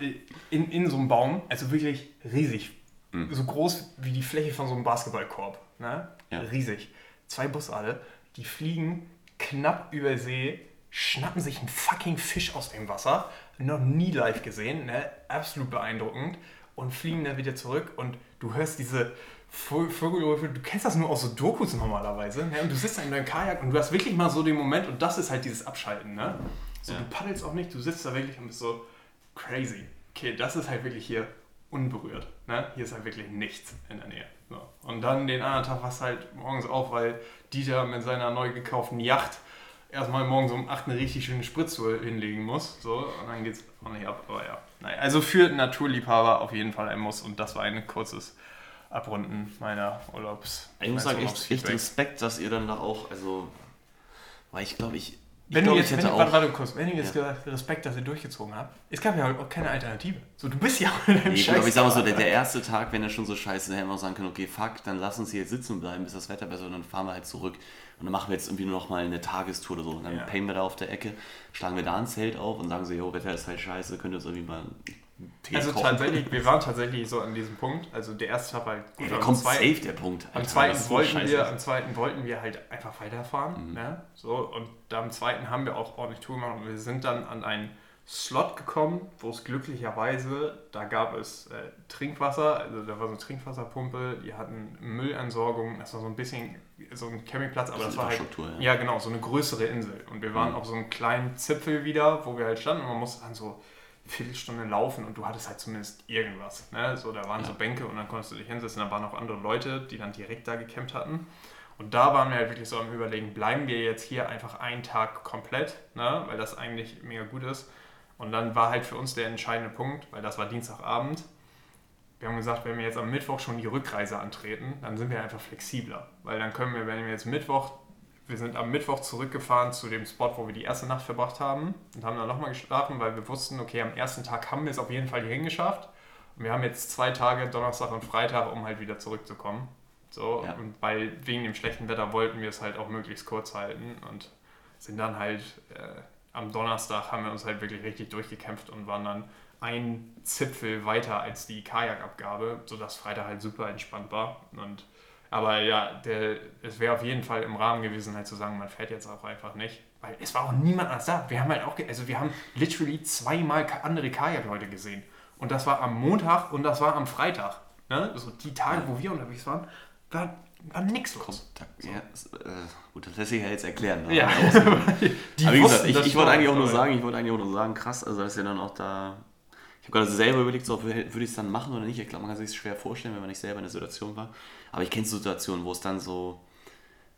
in, in so einem Baum, also wirklich riesig. Hm. So groß wie die Fläche von so einem Basketballkorb. Ne? Ja. Riesig. Zwei Bussarde die fliegen knapp über See, schnappen sich einen fucking Fisch aus dem Wasser, noch nie live gesehen, ne? absolut beeindruckend, und fliegen dann wieder zurück und du hörst diese Vogelrufe, du kennst das nur aus so Dokus normalerweise, ne? und du sitzt da in deinem Kajak und du hast wirklich mal so den Moment, und das ist halt dieses Abschalten, ne? So, ja. du paddelst auch nicht, du sitzt da wirklich und bist so crazy. Okay, das ist halt wirklich hier unberührt. Ne? Hier ist halt wirklich nichts in der Nähe. So. Und dann den anderen Tag wachst halt morgens auf, weil Dieter mit seiner neu gekauften Yacht erstmal morgens um 8 eine richtig schöne Spritztour hinlegen muss. So, und dann geht's auch nicht ab. Aber ja. Naja, also für Naturliebhaber auf jeden Fall ein Muss. Und das war ein kurzes Abrunden meiner Urlaubs. Ich muss sagen, echt, echt Respekt, dass ihr dann da auch, also, weil ich glaube, ich wenn glaub, du jetzt, wenn, auch, warte, kurz, wenn du jetzt ja. Respekt, dass ihr durchgezogen habt, es gab ja auch keine Alternative. So, du bist ja auch in einem nee, Scheiß. Ich sag mal so, der, der, erste Tag, wenn er schon so scheiße ist, dann hätten wir auch sagen können, okay, fuck, dann lass uns hier jetzt sitzen bleiben, bis das Wetter besser wird, und dann fahren wir halt zurück. Und dann machen wir jetzt irgendwie nur noch mal eine Tagestour oder so. Und dann ja. payen wir da auf der Ecke, schlagen wir da ein Zelt auf und sagen so, jo, Wetter ist halt scheiße, könnt ihr uns irgendwie mal Tee also kochen. tatsächlich, wir waren tatsächlich so an diesem Punkt. Also der erste Tag war halt gut. Ja, kommt zwei, safe der Punkt. Alter, am, zweiten wollten wir, am zweiten wollten wir halt einfach weiterfahren. Mhm. Ne? So, und am zweiten haben wir auch ordentlich Tour gemacht und wir sind dann an einen Slot gekommen, wo es glücklicherweise, da gab es äh, Trinkwasser, also da war so eine Trinkwasserpumpe, die hatten Müllentsorgung, das war so ein bisschen so ein Campingplatz, aber das, das war halt, ja. ja. genau, so eine größere Insel. Und wir waren mhm. auf so einem kleinen Zipfel wieder, wo wir halt standen und man musste dann so Viertelstunde laufen und du hattest halt zumindest irgendwas. Ne? So, da waren ja. so Bänke und dann konntest du dich hinsetzen. Da waren auch andere Leute, die dann direkt da gecampt hatten. Und da waren wir halt wirklich so am Überlegen, bleiben wir jetzt hier einfach einen Tag komplett, ne? weil das eigentlich mega gut ist. Und dann war halt für uns der entscheidende Punkt, weil das war Dienstagabend. Wir haben gesagt, wenn wir jetzt am Mittwoch schon die Rückreise antreten, dann sind wir einfach flexibler. Weil dann können wir, wenn wir jetzt Mittwoch wir sind am Mittwoch zurückgefahren zu dem Spot, wo wir die erste Nacht verbracht haben und haben dann nochmal geschlafen, weil wir wussten, okay, am ersten Tag haben wir es auf jeden Fall hierhin geschafft. Und wir haben jetzt zwei Tage, Donnerstag und Freitag, um halt wieder zurückzukommen. So, ja. und weil wegen dem schlechten Wetter wollten wir es halt auch möglichst kurz halten und sind dann halt äh, am Donnerstag haben wir uns halt wirklich richtig durchgekämpft und waren dann ein Zipfel weiter als die Kajakabgabe, sodass Freitag halt super entspannt war. Und aber ja, der, es wäre auf jeden Fall im Rahmen gewesen, halt zu sagen, man fährt jetzt auch einfach nicht. Weil es war auch niemand anders da. Wir haben halt auch, also wir haben literally zweimal andere Kajak-Leute gesehen. Und das war am Montag und das war am Freitag. Ne? Also die Tage, wo wir unterwegs waren, war, war nichts los. So. Ja, äh, gut, das lässt sich ja jetzt erklären. Ne? Ja. Aber wie gesagt, ich, ich wollte eigentlich auch nur sagen, ich wollte eigentlich auch nur sagen, krass, also dass ihr dann auch da ich habe gerade selber überlegt, so, würde ich es dann machen oder nicht. Ich glaube, man kann sich es schwer vorstellen, wenn man nicht selber in der Situation war. Aber ich kenne Situationen, wo es dann so,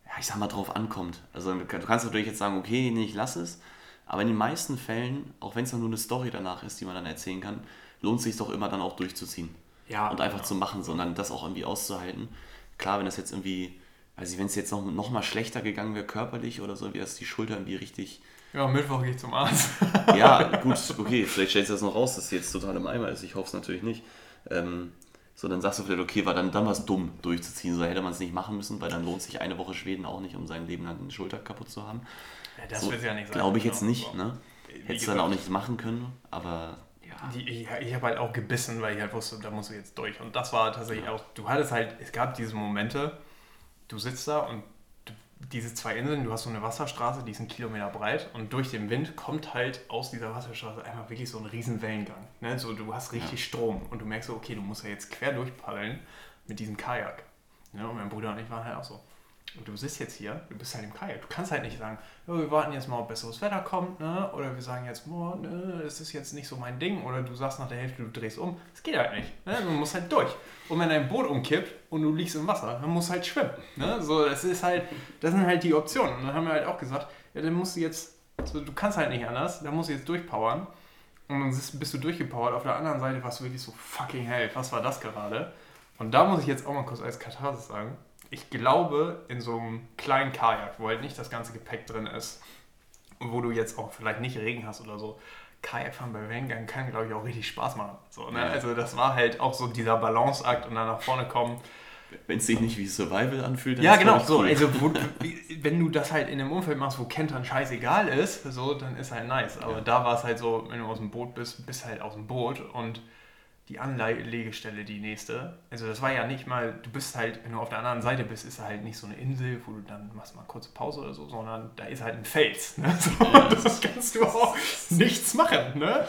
ja, ich sag mal, drauf ankommt. Also du kannst natürlich jetzt sagen, okay, nee, ich lasse es. Aber in den meisten Fällen, auch wenn es dann nur eine Story danach ist, die man dann erzählen kann, lohnt es sich doch immer dann auch durchzuziehen. Ja, und einfach genau. zu machen, sondern das auch irgendwie auszuhalten. Klar, wenn das jetzt irgendwie, also wenn es jetzt noch, noch mal schlechter gegangen wäre körperlich oder so, wie das die Schulter irgendwie richtig ja, Mittwoch gehe ich zum Arzt. ja, gut, okay, vielleicht stellst du das noch raus, dass es jetzt total im Eimer ist. Ich hoffe es natürlich nicht. Ähm, so, dann sagst du vielleicht, okay, war dann, dann was dumm durchzuziehen. So hätte man es nicht machen müssen, weil dann lohnt sich eine Woche Schweden auch nicht, um sein Leben lang eine Schulter kaputt zu haben. Ja, das so, wird ja nicht sein. Glaube ich jetzt genau. nicht, ne? Hättest du dann auch nicht machen können, aber die, ich, ich habe halt auch gebissen, weil ich halt wusste, da muss ich jetzt durch. Und das war tatsächlich auch, du hattest halt, es gab diese Momente, du sitzt da und du, diese zwei Inseln, du hast so eine Wasserstraße, die ist einen Kilometer breit und durch den Wind kommt halt aus dieser Wasserstraße einfach wirklich so ein riesen Wellengang. Ne? So, du hast richtig Strom und du merkst so, okay, du musst ja jetzt quer durchpaddeln mit diesem Kajak. Ne? Und mein Bruder und ich waren halt auch so. Du sitzt jetzt hier, du bist halt im Kajak. Du kannst halt nicht sagen, ja, wir warten jetzt mal, ob besseres Wetter kommt, ne? Oder wir sagen jetzt, boah, ne, das ist jetzt nicht so mein Ding. Oder du sagst nach der Hälfte, du drehst um. Das geht halt nicht. Ne? Du musst halt durch. Und wenn dein Boot umkippt und du liegst im Wasser, dann musst du halt schwimmen. Ne? So, das ist halt, das sind halt die Optionen. Und dann haben wir halt auch gesagt, ja, dann musst du jetzt, so, du kannst halt nicht anders, dann musst du jetzt durchpowern. Und dann bist du durchgepowert. Auf der anderen Seite warst du wirklich so fucking hell. Was war das gerade? Und da muss ich jetzt auch mal kurz als Katharsis sagen, ich glaube, in so einem kleinen Kajak, wo halt nicht das ganze Gepäck drin ist und wo du jetzt auch vielleicht nicht Regen hast oder so, Kajakfahren bei Wellengang kann, glaube ich, auch richtig Spaß machen. So, ne? Ja. Also das war halt auch so dieser Balanceakt und dann nach vorne kommen. Wenn es sich nicht wie Survival anfühlt, dann Ja, ist genau. So, cool. also wo, wenn du das halt in einem Umfeld machst, wo Kentern scheißegal ist, so, dann ist halt nice. Aber Ja. da war es halt so, wenn du aus dem Boot bist, bist halt aus dem Boot und die Anlegestelle die nächste. Also das war ja nicht mal, du bist halt, wenn du auf der anderen Seite bist, ist halt nicht so eine Insel, wo du dann machst mal kurze Pause oder so, sondern da ist halt ein Fels. Ne? So, das kannst du auch nichts machen. Ne?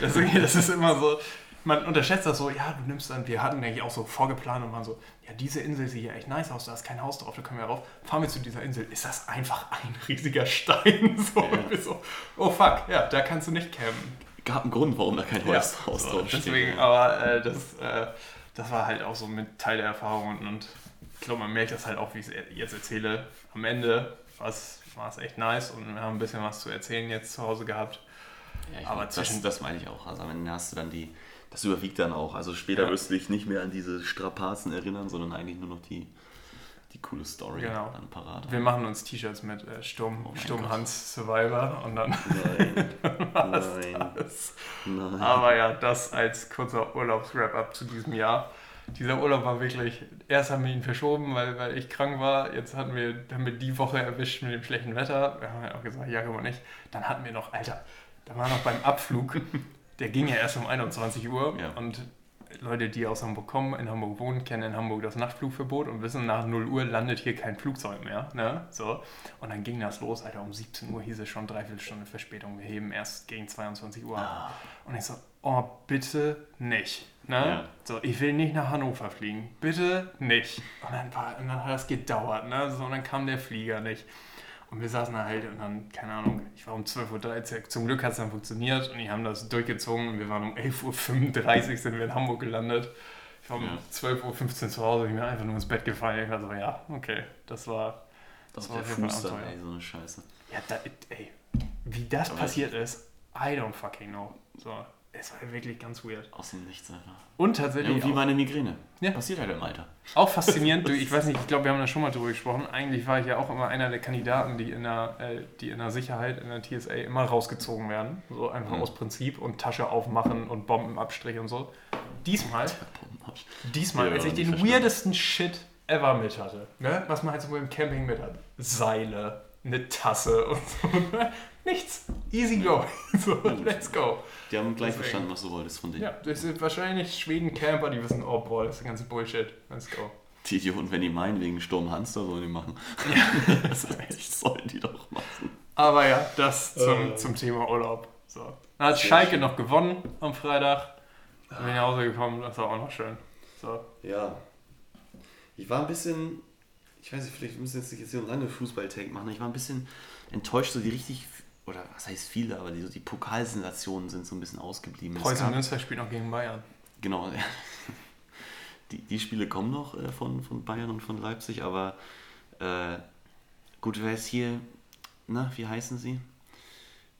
Deswegen, das ist immer so, man unterschätzt das so, ja, du nimmst dann, wir hatten eigentlich auch so vorgeplant und waren so, ja, diese Insel sieht ja echt nice aus, da ist kein Haus drauf, da können wir rauf. Fahren wir zu dieser Insel, ist das einfach ein riesiger Stein. So, Ja. so oh fuck, ja, da kannst du nicht campen. Gab einen Grund, warum da kein Ja, Haus Haus so, drauf steht. deswegen, aber äh, das, äh, das war halt auch so mit Teil der Erfahrung und, und ich glaube, man merkt das halt auch, wie ich es jetzt erzähle. Am Ende war es echt nice und wir haben ein bisschen was zu erzählen jetzt zu Hause gehabt. Ja, ich Aber meine, das, zwischen- das meine ich auch. Also am Ende hast du dann die, das überwiegt dann auch. Also später Ja. wirst du dich nicht mehr an diese Strapazen erinnern, sondern eigentlich nur noch die, die coole Story Genau. dann parat. Wir machen uns T-Shirts mit äh, Sturm, Oh Sturm. Hans Survivor und dann Nein, nein, nein. Aber ja, das als kurzer Urlaubs-Wrap-up zu diesem Jahr. Dieser Urlaub war wirklich, erst haben wir ihn verschoben, weil, weil ich krank war. Jetzt hatten wir, haben wir die Woche erwischt mit dem schlechten Wetter. Wir haben ja auch gesagt, ja, aber nicht. Dann hatten wir noch, Alter, da war noch beim Abflug, der ging ja erst um 21 Uhr. Ja. Und Leute, die aus Hamburg kommen, in Hamburg wohnen, kennen in Hamburg das Nachtflugverbot und wissen, nach 0 Uhr landet hier kein Flugzeug mehr. Ne? So. Und dann ging das los, Alter, um 17 Uhr hieß es schon dreiviertel Stunde Verspätung. Wir heben erst gegen 22 Uhr ab. Ah, Und ich so, oh, bitte nicht. Ne? Ja. So, ich will nicht nach Hannover fliegen. Bitte nicht. Und dann, war, und dann hat das gedauert, ne? So, und dann kam der Flieger nicht. Und wir saßen da halt und dann, keine Ahnung, ich war um 12.13 Uhr, zum Glück hat es dann funktioniert und die haben das durchgezogen und wir waren um 11.35 Uhr sind wir in Hamburg gelandet. Ich war um Ja. 12.15 Uhr zu Hause, ich bin einfach nur ins Bett gefallen. Ich war so, ja, okay, das war, das das war der Fuß dann, ey, so eine Scheiße. ja, da, ey, wie das Aber- passiert ist, I don't fucking know. So, es war wirklich ganz weird. Aus dem Nichts einfach. Und tatsächlich Irgendwie auch, meine Migräne. Ja. Passiert halt im Alter. auch faszinierend, du, ich weiß nicht, ich glaube, wir haben da schon mal drüber gesprochen. Eigentlich war ich ja auch immer einer der Kandidaten, die in der, äh, die in der Sicherheit, in der TSA immer rausgezogen werden. So einfach Mhm. aus Prinzip und Tasche aufmachen und Bombenabstrich und so. Diesmal, diesmal, Ja, als ich den verstanden. weirdesten Shit ever mit hatte, ne? was man halt so im Camping mit hat. Seile, eine Tasse und so. Nichts. Easy go. So, let's go. Die haben gleich Deswegen. verstanden, was du wolltest von denen. Ja, das sind wahrscheinlich Schweden-Camper, die wissen, oh boah, das ist der ganze Bullshit. Let's go. Die Idioten, wenn die meinen, wegen Sturm Hamster, sollen die machen. das ist, sollen die doch machen. Aber ja, das zum, Äh. zum Thema Urlaub. So. Dann hat Sehr Schalke schön. noch gewonnen am Freitag. Dann bin ich nach Hause gekommen, das war auch noch schön. So. Ja. Ich war ein bisschen, ich weiß nicht, vielleicht müssen wir jetzt nicht jetzt so einen langen Fußball-Take machen. Ich war ein bisschen enttäuscht, so die richtig, oder was heißt viele, aber die, die Pokalsensationen sind so ein bisschen ausgeblieben. Preußen Münster spielt noch gegen Bayern. Genau. ja. Die, die Spiele kommen noch äh, von, von Bayern und von Leipzig, aber äh, gut, wer ist hier, na, wie heißen sie?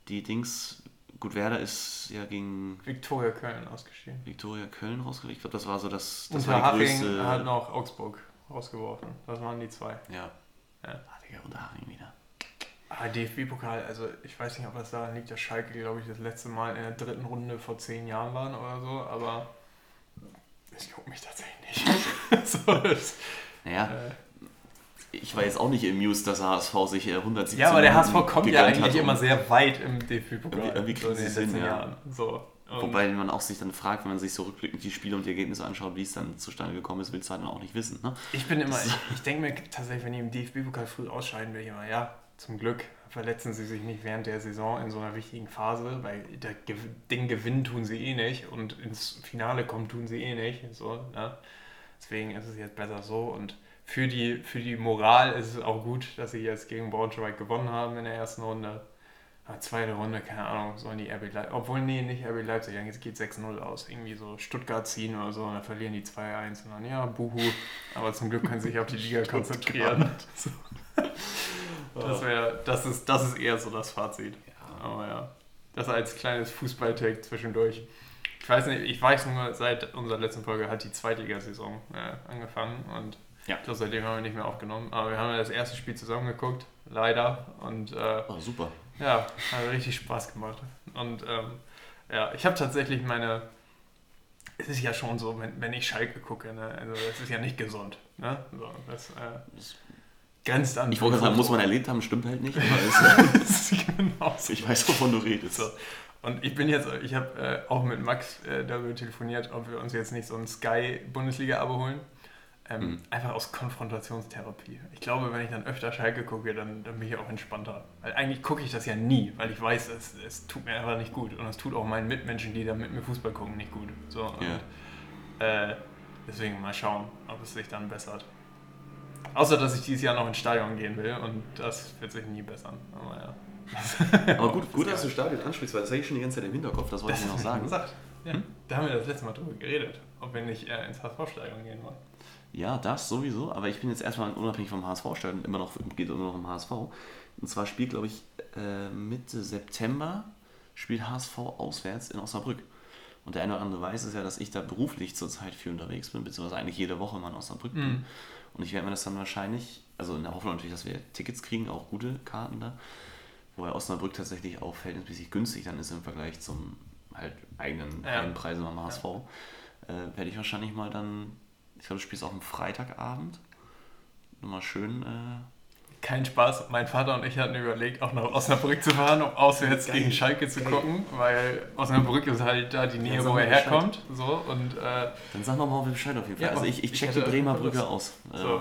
Die Dings, gut, Werder ist ja gegen Viktoria Köln ausgeschieden. Viktoria Köln rausgekommen. Ich glaube, das war so das, das war Unterhaching die größte... hat noch Augsburg rausgeworfen. Das waren die zwei. Ja. Ja. Ah, Digga, Unterhaching wieder. Ah, DFB-Pokal, also ich weiß nicht, ob das daran liegt, dass Schalke, glaube ich, das letzte Mal in der dritten Runde vor zehn Jahren waren oder so, aber ich gucke mich tatsächlich nicht. so, das, Naja, äh, ich war jetzt auch nicht amused, dass HSV sich äh, 117 ja, aber der HSV kommt ja eigentlich immer sehr weit im DFB-Pokal. Irgendwie- irgendwie so kriegen den sie es letzten ja. Jahren. So. Und Wobei man auch sich dann fragt, wenn man sich so rückblickend die Spiele und die Ergebnisse anschaut, wie es dann zustande gekommen ist, willst du halt dann auch nicht wissen. Ne? ich bin immer, ich, ich denke mir tatsächlich, wenn die im DFB-Pokal früh ausscheiden, wäre ich immer, ja, zum Glück verletzen sie sich nicht während der Saison in so einer wichtigen Phase, weil der Ge- Ding gewinnen tun sie eh nicht und ins Finale kommen tun sie eh nicht. So, ne? Deswegen ist es jetzt besser so und für die, für die Moral ist es auch gut, dass sie jetzt gegen Braunschweig gewonnen haben in der ersten Runde. Aber zweite Runde, keine Ahnung, sollen die RB Leipzig, obwohl, nee, nicht RB Leipzig, jetzt geht 6-0 aus. Irgendwie so Stuttgart ziehen oder so und dann verlieren die 2-1 und dann, ja, buhu. Aber zum Glück können sie sich auf die Liga konzentrieren. Das, wär, das, ist, das ist eher so das Fazit. Aber ja, das als kleines Fußball-Take zwischendurch. Ich weiß nicht, ich weiß nur, seit unserer letzten Folge hat die Zweitligasaison äh, angefangen und Ja. ich glaube, seitdem haben wir nicht mehr aufgenommen. Aber wir haben ja das erste Spiel zusammen geguckt, leider. Und äh, Oh, super. ja, hat richtig Spaß gemacht. Und ähm, ja, ich habe tatsächlich meine. Es ist ja schon so, wenn, wenn ich Schalke gucke, ne? also das ist ja nicht gesund. Ne? So, das äh, grenzt an. Ich wollte sagen, muss man erlebt haben, stimmt halt nicht. Genau so. ich weiß, wovon du redest. So. Und ich bin jetzt, ich habe äh, auch mit Max äh, darüber telefoniert, ob wir uns jetzt nicht so ein Sky-Bundesliga-Abo holen. Ähm, Mhm. Einfach aus Konfrontationstherapie. Ich glaube, wenn ich dann öfter Schalke gucke, dann, dann bin ich auch entspannter. Weil eigentlich gucke ich das ja nie, weil ich weiß, es, es tut mir einfach nicht gut. Und es tut auch meinen Mitmenschen, die da mit mir Fußball gucken, nicht gut. So, und, äh, deswegen mal schauen, ob es sich dann bessert. Außer, dass ich dieses Jahr noch ins Stadion gehen will und das wird sich nie bessern. Aber ja. Aber gut, gut Das dass du Stadion ansprichst, weil das habe ich schon die ganze Zeit im Hinterkopf, das wollte ich dir noch sagen. gesagt. Ja. Hm? Da haben wir das letzte Mal drüber geredet, ob wir nicht äh, ins HSV-Stadion gehen wollen. Ja, das sowieso, aber ich bin jetzt erstmal unabhängig vom HSV-Stadion, immer noch, geht immer noch um HSV. Und zwar spielt, glaube ich, äh, Mitte September spielt HSV auswärts in Osnabrück. Und der eine oder andere weiß es ja, dass ich da beruflich zurzeit viel unterwegs bin, beziehungsweise eigentlich jede Woche mal in Osnabrück bin. Mhm. Und ich werde mir das dann wahrscheinlich, also in der Hoffnung natürlich, dass wir Tickets kriegen, auch gute Karten da, wobei Osnabrück tatsächlich auch verhältnismäßig günstig dann ist im Vergleich zum halt eigenen Ja. Heimpreisen beim HSV, äh, werde ich wahrscheinlich mal dann, ich glaube, du spielst auch am Freitagabend, nochmal schön, äh, Kein Spaß. Mein Vater und ich hatten überlegt, auch nach Osnabrück zu fahren, um auswärts Geil. gegen Schalke zu Geil. gucken, weil Osnabrück ist halt da die Nähe, wo mal er herkommt. So, und, äh, dann sag noch mal Bescheid auf jeden Fall. Ja, also ich, ich ich check die hätte Bremer Lust. Brücke aus. Äh, so.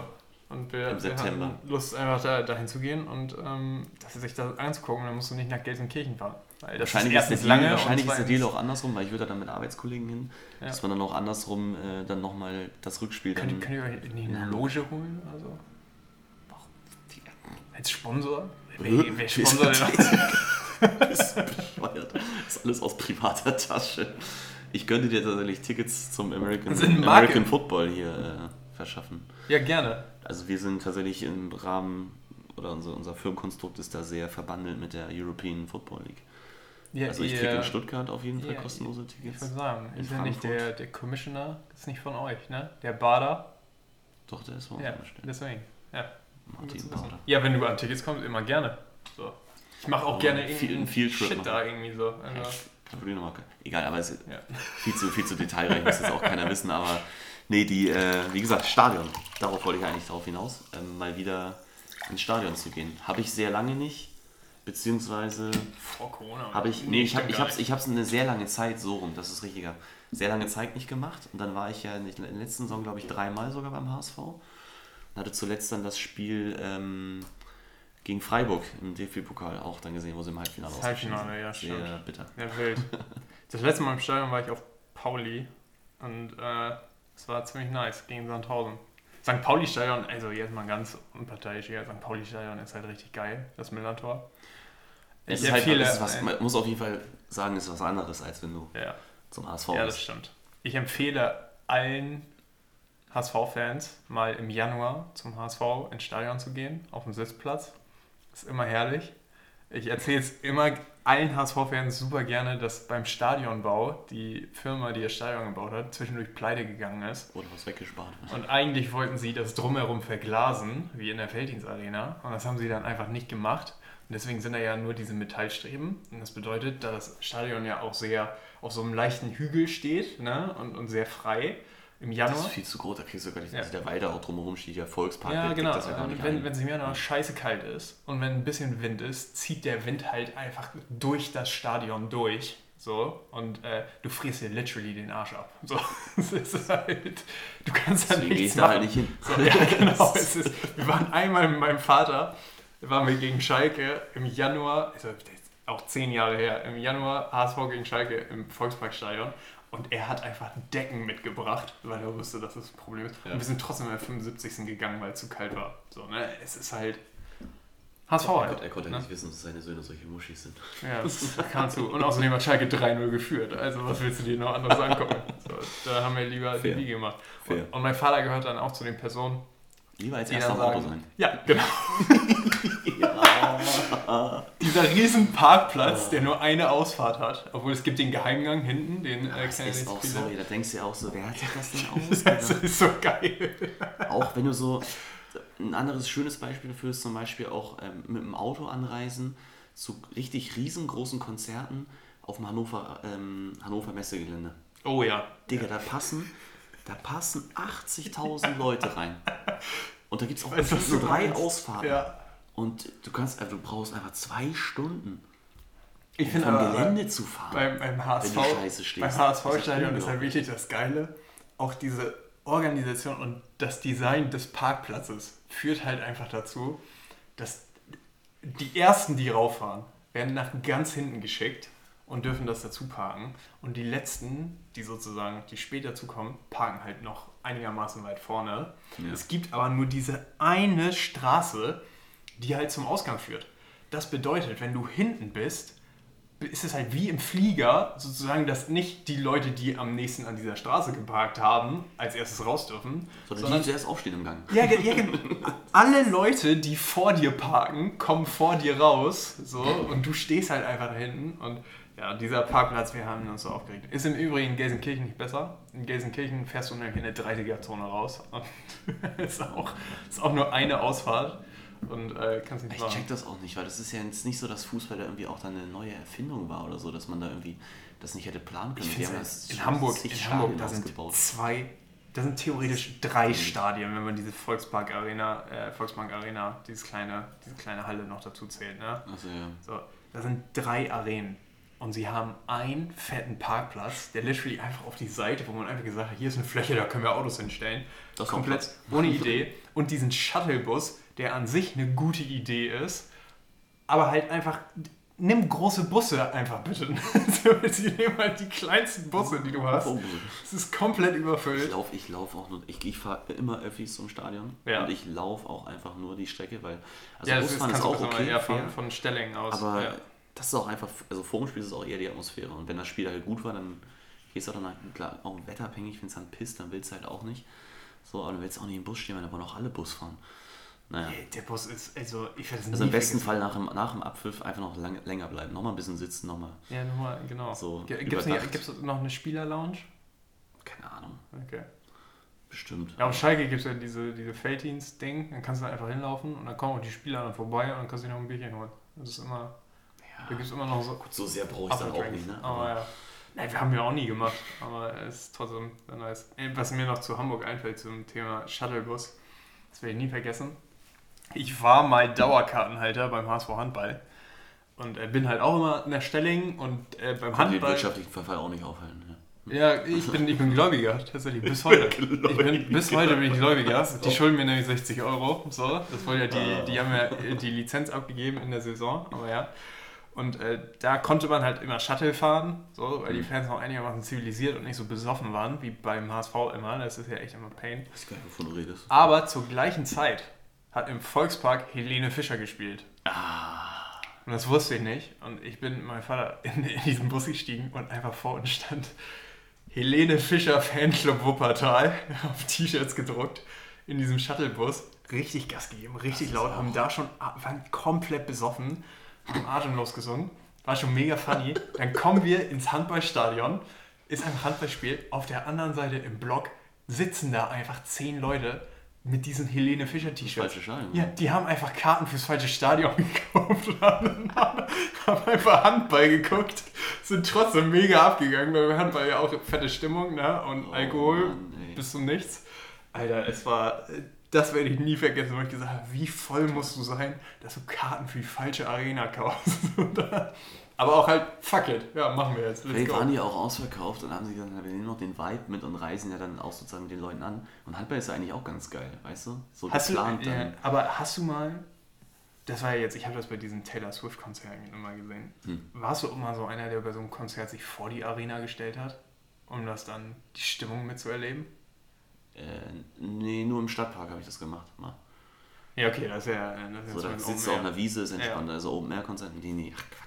und wir, im wir September. hatten Lust, einfach da, dahin zu gehen und ähm, das sich das anzugucken. Dann musst du nicht nach Gelsenkirchen fahren. Weil das Wahrscheinlich, ist der, erstens Deal, und wahrscheinlich ist der Deal auch andersrum, weil ich würde da dann mit Arbeitskollegen hin, Ja. dass man dann auch andersrum äh, dann nochmal das Rückspiel Könnt, dann... ihr- könnt ihr euch nicht eine Loge holen? Also? Als Sponsor? Wer, wer sponsert denn ist bescheuert. Das ist alles aus privater Tasche. Ich könnte dir tatsächlich Tickets zum American, Das American Football hier äh, verschaffen. Ja, gerne. Also wir sind tatsächlich im Rahmen, oder unser, unser Firmenkonstrukt ist da sehr verbandelt mit der European Football League. Ja, Also ich ihr- kriege in Stuttgart auf jeden Fall Ja, kostenlose Ich Tickets. würde sagen, ist ja nicht der, der Commissioner, ist nicht von euch, ne? Der Bader. Doch, der ist bei uns Ja, deswegen. Ja. Martin Bauder. ja, wenn du an Tickets kommst, immer gerne. So. Ich mache auch Aber gerne viel- irgendeinen viel Shit machen. da irgendwie so. Also, Kein Problem, aber egal, aber es ist ja. viel zu, viel zu detailreich, muss jetzt auch keiner wissen, aber nee, die, äh, wie gesagt, Stadion, darauf wollte ich eigentlich darauf hinaus, ähm, mal wieder ins Stadion zu gehen. Habe ich sehr lange nicht, beziehungsweise Vor Corona. habe ich, nee, ich habe ich hab's, ich hab's eine sehr lange Zeit, so rum, das ist richtiger, sehr lange Zeit nicht gemacht und dann war ich ja in der letzten Saison, glaube ich, dreimal sogar beim HSV hatte zuletzt dann das Spiel ähm, gegen Freiburg im DFB-Pokal auch dann gesehen, wo sie im Halbfinale Das Halbfinale, ja, sind. Sehr stimmt. bitter. Ja, wild. Das letzte Mal im Stadion war ich auf Pauli und äh, es war ziemlich nice gegen Sandhausen. St. Pauli-Stadion, also jetzt mal ganz unparteiisch hier, St. Pauli-Stadion ist halt richtig geil, das Millantor. Es Ich ist halt, empfehle es ist was, ein- man muss auf jeden Fall sagen, es ist was anderes, als wenn du Ja, zum HSV ja, das bist. stimmt. Ich empfehle allen HSV-Fans mal im Januar zum HSV ins Stadion zu gehen, auf dem Sitzplatz. Ist immer herrlich. Ich erzähle es immer allen HSV-Fans super gerne, dass beim Stadionbau die Firma, die das Stadion gebaut hat, zwischendurch pleite gegangen ist. Oder was weggespart. Und eigentlich wollten sie das drumherum verglasen, wie in der Felddienstarena. Und das haben sie dann einfach nicht gemacht. Und deswegen sind da ja nur diese Metallstreben. Und das bedeutet, da das Stadion ja auch sehr auf so einem leichten Hügel steht ne? und, und sehr frei im Das Januar. ist viel zu groß, da kriegst du gar nicht. Ja. Also der Wald auch drumherum steht, der Volkspark, Ja, genau. das ja Und wenn, ein. wenn es im Januar scheiße kalt ist und wenn ein bisschen Wind ist, zieht der Wind halt einfach durch das Stadion durch. So, und äh, du frierst dir literally den Arsch ab. So, es ist halt, du kannst da Deswegen nichts machen. halt nicht hin. So, ja, genau. Es ist, wir waren einmal mit meinem Vater, waren wir gegen Schalke im Januar, also das auch zehn Jahre her, im Januar HSV gegen Schalke im Volksparkstadion. Und er hat einfach Decken mitgebracht, weil er wusste, dass das ein Problem ist. Ja. Und wir sind trotzdem am 75. gegangen, weil es zu kalt war. So, ne? Es ist halt HSV Er halt. konnte, er konnte ne? nicht wissen, dass seine Söhne solche Muschis sind. Ja, das kannst du. Und außerdem hat Schalke 3-0 geführt. Also was willst du dir noch anderes angucken? So, da haben wir lieber Fair. die gemacht. Und, und mein Vater gehört dann auch zu den Personen, Lieber als die erster Auto sein. ja, genau. Dieser riesen Parkplatz, der nur eine Ausfahrt hat, obwohl es gibt den Geheimgang hinten, den äh, Das ist auch, sorry, da denkst du ja auch so, wer hat sich das denn Das ausgedacht? ist so geil. auch wenn du so, ein anderes schönes Beispiel dafür ist zum Beispiel auch ähm, mit dem Auto anreisen zu richtig riesengroßen Konzerten auf dem Hannover, ähm, Hannover Messegelände. Oh ja. Digga, da passen, da passen 80.000 Leute rein. Und da gibt es auch du nur drei meinst? Ausfahrten. Ja. Und du kannst, also du brauchst einfach zwei Stunden, Ich um finde vom aber, Gelände zu fahren. beim, beim HSV, beim HSV-Stadion ist halt wirklich das Geile. Auch diese Organisation und das Design des Parkplatzes führt halt einfach dazu, dass die ersten, die rauffahren, werden nach ganz hinten geschickt und dürfen das dazu parken. Und die letzten, die sozusagen, die später zukommen, parken halt noch einigermaßen weit vorne. Ja. Es gibt aber nur diese eine Straße, die halt zum Ausgang führt. Das bedeutet, wenn du hinten bist, ist es halt wie im Flieger, sozusagen, dass nicht die Leute, die am nächsten an dieser Straße geparkt haben, als erstes raus dürfen, Sondern die zuerst aufstehen im Gang. ja, ja, ge- alle Leute, die vor dir parken, kommen vor dir raus, so, und du stehst halt einfach da hinten und ja, dieser Parkplatz, wir haben uns so aufgeregt. Ist im Übrigen in Gelsenkirchen nicht besser. In Gelsenkirchen fährst du nämlich in der 30er-Zone raus und ist auch, ist auch nur eine Ausfahrt und äh, kannst nicht Ich fahren. check das auch nicht, weil das ist ja jetzt nicht so, dass Fußball da irgendwie auch dann eine neue Erfindung war oder so, dass man da irgendwie das nicht hätte planen können. Ich es das in Hamburg, in Hamburg, da sind zwei, da sind theoretisch drei Stadien, wenn man diese Volkspark Arena, äh, Volksbank Arena, dieses kleine, diese kleine Halle noch dazu zählt, ne? Also ja. So, da sind drei Arenen. Und sie haben einen fetten Parkplatz, der literally einfach auf die Seite, wo man einfach gesagt hat, hier ist eine Fläche, da können wir Autos hinstellen. Das ist komplett ohne Idee. Und diesen Shuttlebus, der an sich eine gute Idee ist, aber halt einfach, nimm große Busse einfach bitte. sie nehmen halt die kleinsten Busse, die du hast. Oh, Es ist komplett Ich überfüllt. laufe ich lauf auch nur, ich, ich fahre immer Öffis zum Stadion Ja. und ich laufe auch einfach nur die Strecke, weil, also ja, ist, Busfahren ist auch okay, eher von, fair, von Stellingen aus. aber ja. das ist auch einfach, also vor dem Spiel ist es auch eher die Atmosphäre und wenn das Spiel halt gut war, dann gehst du auch danach, klar, auch wetterabhängig, wenn es dann pisst, dann willst du halt auch nicht. So, aber du willst auch nicht im Bus stehen, weil da wollen auch alle Bus fahren. Naja. Der Bus ist, also ich werde es Also im besten vergessen. Fall nach dem, nach dem Abpfiff einfach noch lang, länger bleiben. Nochmal ein bisschen sitzen, nochmal. Ja, nochmal, genau. So Gibt es noch eine Spielerlounge? Keine Ahnung. Okay. Bestimmt. Ja, auf Schalke gibt es ja diese, diese Felddienst-Ding, dann kannst du da einfach hinlaufen und dann kommen auch die Spieler dann vorbei und dann kannst du dir noch ein Bierchen holen. Das ist immer, da gibt es immer noch so Gut, so sehr brauche ich es dann auch nicht, ne? Aber ja. Nein, wir haben ja auch nie gemacht, aber es ist trotzdem sehr nice. Was mir noch zu Hamburg einfällt zum Thema Shuttlebus, das werde ich nie vergessen. Ich war mal Dauerkartenhalter beim HSV Handball und äh, bin halt auch immer in der Stelling und äh, beim den Handball... wirtschaftlichen Verfall auch nicht aufhalten. Ja. Ja, ich bin, ich bin Gläubiger, tatsächlich, bis heute. Ich bin, bis heute bin ich Gläubiger. Die schulden mir nämlich 60 Euro. So, das wollte ja die, die haben ja die Lizenz abgegeben in der Saison, aber ja. Und äh, da konnte man halt immer Shuttle fahren, so, weil die Fans noch einigermaßen zivilisiert und nicht so besoffen waren, wie beim HSV immer. Das ist ja echt immer Pain. Ich weiß gar nicht, wovon du redest. Aber zur gleichen Zeit hat im Volkspark Helene Fischer gespielt. Ah, Und das wusste ich nicht. Und ich bin mit meinem Vater in, in diesen Bus gestiegen und einfach vor uns stand Helene Fischer Fanclub Wuppertal auf T-Shirts gedruckt in diesem Shuttlebus. Richtig Gas gegeben, richtig laut, haben da schon, waren komplett besoffen, haben atemlos gesungen. War schon mega funny. Dann kommen wir ins Handballstadion, ist ein Handballspiel. Auf der anderen Seite im Block sitzen da einfach zehn Leute mit diesen Helene Fischer T-Shirts. Ja, die haben einfach Karten fürs falsche Stadion gekauft und haben, haben einfach Handball geguckt, sind trotzdem mega abgegangen, weil wir Handball ja auch fette Stimmung ne? und Oh Alkohol Mann, bis zum Nichts. Alter, es war, das werde ich nie vergessen, wo ich gesagt habe, wie voll musst du sein, dass du Karten für die falsche Arena kaufst. Aber auch halt, fuck it, ja, machen wir jetzt. Let's Vielleicht go. waren die auch ausverkauft und haben sie gesagt, wir nehmen noch den Vibe mit und reisen ja dann auch sozusagen mit den Leuten an. Und Handball ist ja eigentlich auch ganz geil, weißt du? So Hast du, geplant ja, dann. aber hast du mal, das war ja jetzt, ich habe das bei diesen Taylor Swift-Konzerten immer gesehen. Hm. Warst du immer so einer, der bei so einem Konzert sich vor die Arena gestellt hat, um das dann, die Stimmung mitzuerleben? Äh, nee, nur im Stadtpark habe ich das gemacht. Mal. Ja, okay, das ist ja. Das ist So, da sitzt du auf einer Wiese, ist entspannt. Ja. Also Open-Air-Konzerte, die nee. Ach, Quatsch.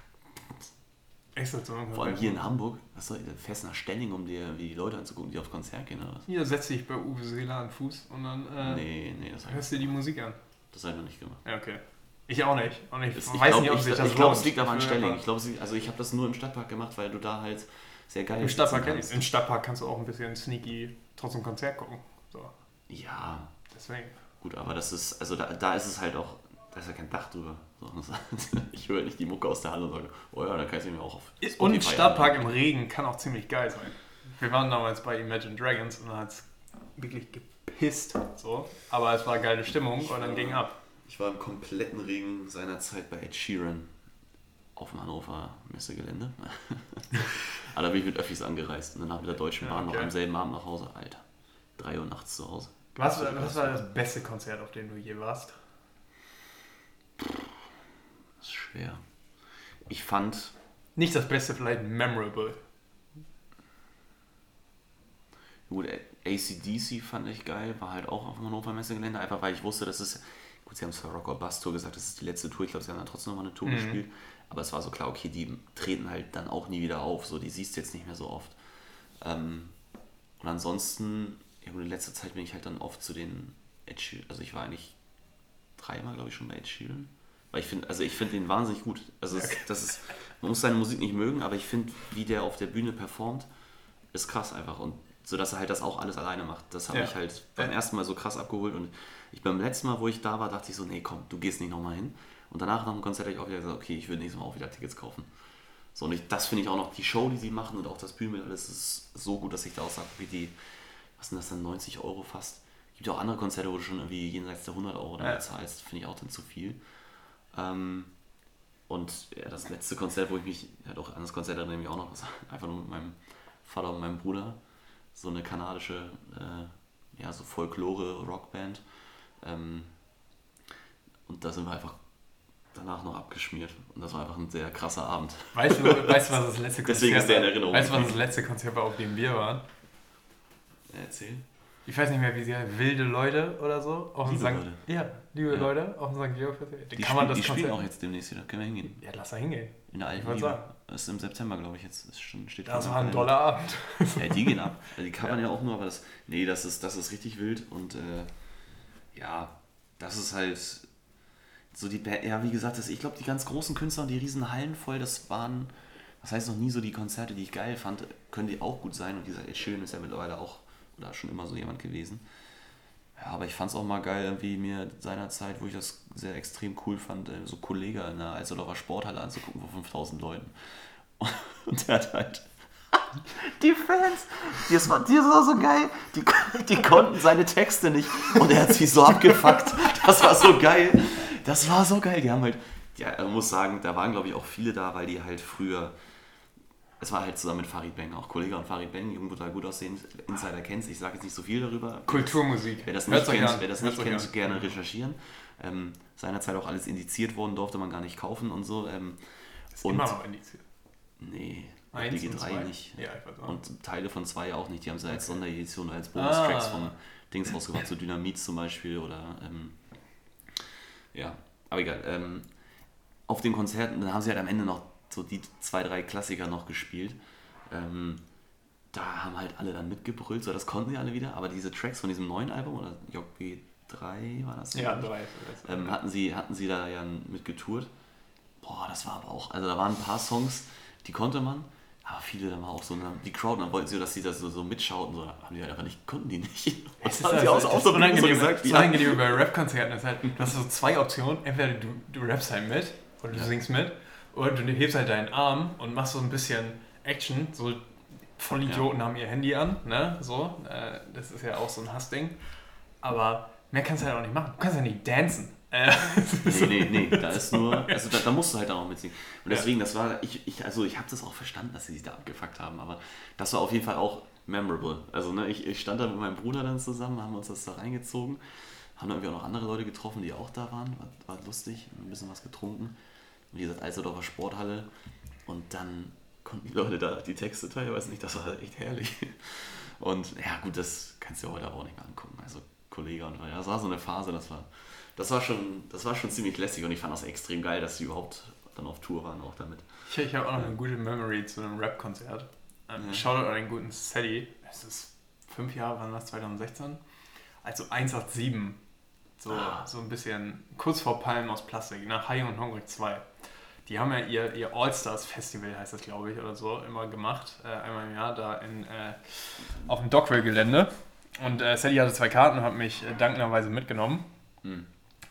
Air. Echt so zum Vor allem hier in Hamburg, was soll, du fährst nach Stelling, um dir wie die Leute anzugucken, die aufs Konzert gehen oder was? Hier setz dich bei Uwe Seeler an Fuß und dann äh, Nee, nee, das habe hörst dir die Musik an. das hab ich noch nicht gemacht. Ja, okay. Ich auch nicht. Und ich, Das, weiß ich glaube, nicht, ob ich, sich das ich glaub, lohnt. es liegt aber an Stelling. Ich glaube, also ich habe das nur im Stadtpark gemacht, weil du da halt sehr geil Im Stadtpark kannst. ich. Im Stadtpark kannst du auch ein bisschen sneaky trotzdem Konzert gucken. So, Ja, deswegen. gut, aber das ist, also da, da ist es halt auch, da ist ja kein Dach drüber. Ich höre nicht die Mucke aus der Halle und sage, oh ja, da kann ich sie mir auch auf Und Spotify Stadtpark im. Regen kann auch ziemlich geil sein. Wir waren damals bei Imagine Dragons und da hat es wirklich gepisst. So. Aber es war geile Stimmung und dann ging ab. Ich war im kompletten Regen seiner Zeit bei Ed Sheeran auf dem Hannover Messegelände. Aber da bin ich mit Öffis angereist und danach mit der Deutschen Ja, Bahn noch okay. am selben Abend nach Hause. Alter, 3 Uhr nachts zu Hause. Was, was war das beste Konzert, auf dem du je warst? Das ist schwer. Ich fand, Nicht das beste, vielleicht memorable. gut, ACDC fand ich geil, war halt auch auf dem Hannover Messegelände, einfach weil ich wusste, dass es, gut, sie haben zwar Rock or Bust Tour gesagt, das ist die letzte Tour, ich glaube, sie haben dann trotzdem noch mal eine Tour Mhm. gespielt, aber es war so klar, okay, die treten halt dann auch nie wieder auf, so, die siehst du jetzt nicht mehr so oft. Ähm, und ansonsten, ja gut, in letzter Zeit bin ich halt dann oft zu den Ed Sheeran, also ich war eigentlich dreimal, glaube ich, schon bei Ed Sheeran. Weil ich finde, also ich finde den wahnsinnig gut. Also es, das ist, man muss seine Musik nicht mögen, aber ich finde, wie der auf der Bühne performt, ist krass einfach. Und so dass er halt das auch alles alleine macht. Das hat Ja. mich halt beim ersten Mal so krass abgeholt. Und ich beim letzten Mal, wo ich da war, dachte ich so, nee, komm, du gehst nicht nochmal hin. Und danach nach dem Konzert habe ich auch wieder gesagt, okay, ich würde nächstes Mal auch wieder Tickets kaufen. So, und ich, das finde ich auch noch, die Show, die sie machen und auch das Bühnenbild, alles ist so gut, dass ich da auch sage, wie die, was sind das dann, 90 Euro fast. Gibt ja auch andere Konzerte, wo du schon irgendwie jenseits der 100 Euro damit Ja. zahlst, finde ich auch dann zu viel. Ähm, und ja, das letzte Konzert, wo ich mich, ja doch, an das Konzert erinnere ich mich auch noch, war einfach nur mit meinem Vater und meinem Bruder, so eine kanadische, äh, ja, so Folklore-Rockband. Ähm, und da sind wir einfach danach noch abgeschmiert. Und das war einfach ein sehr krasser Abend. Weißt du, weißt du was das letzte Konzert Deswegen ist der in war? Erinnerung Weißt du, was das letzte Konzert war, auf dem wir waren? Erzähl. Ich weiß nicht mehr, wie sie heißt. Wilde Leute oder so. Auf Liebe St. Leute. Ja, liebe Ja. Leute, auf dem St. Georg Festival. Die, Kann man das die spielen auch jetzt demnächst wieder. Können wir hingehen. Ja, lass da hingehen. In der alten Liebe. Das ist im September, glaube ich, jetzt. Ist schon, steht Das war ein toller Abend. Ja, die gehen ab. Die covern ja. auch nur, aber das. Nee, das ist, das ist richtig wild und äh, ja, das ist halt so die ja, wie gesagt, das, ich glaube, die ganz großen Künstler und die riesen Hallen voll, das waren, das heißt noch nie so die Konzerte, die ich geil fand, können die auch gut sein und dieser Ed Sheeran ist ja mittlerweile auch oder schon immer so jemand gewesen. Ja, aber ich fand es auch mal geil, irgendwie mir seinerzeit, wo ich das sehr extrem cool fand, äh, so Kollege in der Alsterdorfer Sporthalle anzugucken vor 5000 Leuten. Und der hat halt die Fans, das war, das war so geil. Die, die konnten seine Texte nicht. Und er hat sich so abgefuckt. Das war so geil. Das war so geil. Die haben halt, ja, man muss sagen, da waren glaube ich auch viele da, weil die halt früher, es war halt zusammen mit Farid Bang, auch Kollege und Farid Bang, jung, total gut aussehend, Insider kennt Ich sage jetzt nicht so viel darüber. Kulturmusik. Wer das Hört's nicht euch kennt, wer das Hört's nicht kennt an. gerne recherchieren. Ähm, seinerzeit auch alles indiziert worden, durfte man gar nicht kaufen und so. Ähm, Ist und immer noch indiziert. nee, Eins und DG3 zwei? nicht. Ja. Und Teile von zwei auch nicht. Die haben sie als Okay. Sonderedition, als Bonustracks Ah. vom Dings rausgebracht, so Dynamit zum Beispiel oder ähm, ja, aber egal. Ähm, auf den Konzerten, dann haben sie halt am Ende noch so die zwei, drei Klassiker noch gespielt. Ähm, da haben halt alle dann mitgebrüllt, so das konnten sie alle wieder, aber diese Tracks von diesem neuen Album oder JB3 war das? ja, glaub ich? drei. ähm, hatten, sie, hatten sie da ja mit getourt. Boah, das war aber auch, also da waren ein paar Songs, die konnte man, aber viele dann war auch so, dann- die Crowd, dann wollten sie, dass sie das so, so mitschauten, so, haben die halt einfach nicht, konnten die nicht. Es ist haben das, sie das aus der Bühne so gesagt, das. Unangenehme bei Rap-Konzerten ist halt, du hast so zwei Optionen. Entweder du, du rappst halt mit oder du Ja. singst mit oder du hebst halt deinen Arm und machst so ein bisschen Action. So Vollidioten haben ihr Handy an, ne? So, äh, das ist ja auch so ein Hassding. Aber mehr kannst du halt auch nicht machen. Du kannst ja nicht dancen. Äh, nee, nee, nee, da ist nur, also da, da musst du halt auch mitsingen. Und deswegen, das war, ich, ich also ich habe das auch verstanden, dass sie sich da abgefuckt haben, aber das war auf jeden Fall auch memorable. Also ne, ich, ich stand da mit meinem Bruder dann zusammen, haben uns das da reingezogen, haben dann irgendwie auch noch andere Leute getroffen, die auch da waren, war, war lustig, ein bisschen was getrunken. Wie gesagt, Eiserdorfer Sporthalle und dann konnten die Leute da die Texte teilweise nicht, das war echt herrlich. Und ja gut, das kannst du ja heute auch nicht mehr angucken. Also Kollege und ja, das war so eine Phase, das war, das war schon, das war schon ziemlich lässig und ich fand das extrem geil, dass sie überhaupt dann auf Tour waren auch damit. Ich, ich habe auch noch eine gute Memory zu einem Rap-Konzert. Ähm, ja. Shoutout an den guten Sadie. Es ist fünf Jahre, wann war das? 2016? Also 187. So, ah. so ein bisschen kurz vor Palmen aus Plastik, nach High und Hungrig 2. Die haben ja ihr, ihr All-Stars-Festival, heißt das glaube ich, oder so, immer gemacht. Äh, einmal im Jahr da in, äh, auf dem Dockwell-Gelände. Und äh, Sally hatte zwei Karten und hat mich äh, dankenderweise mitgenommen. Hm.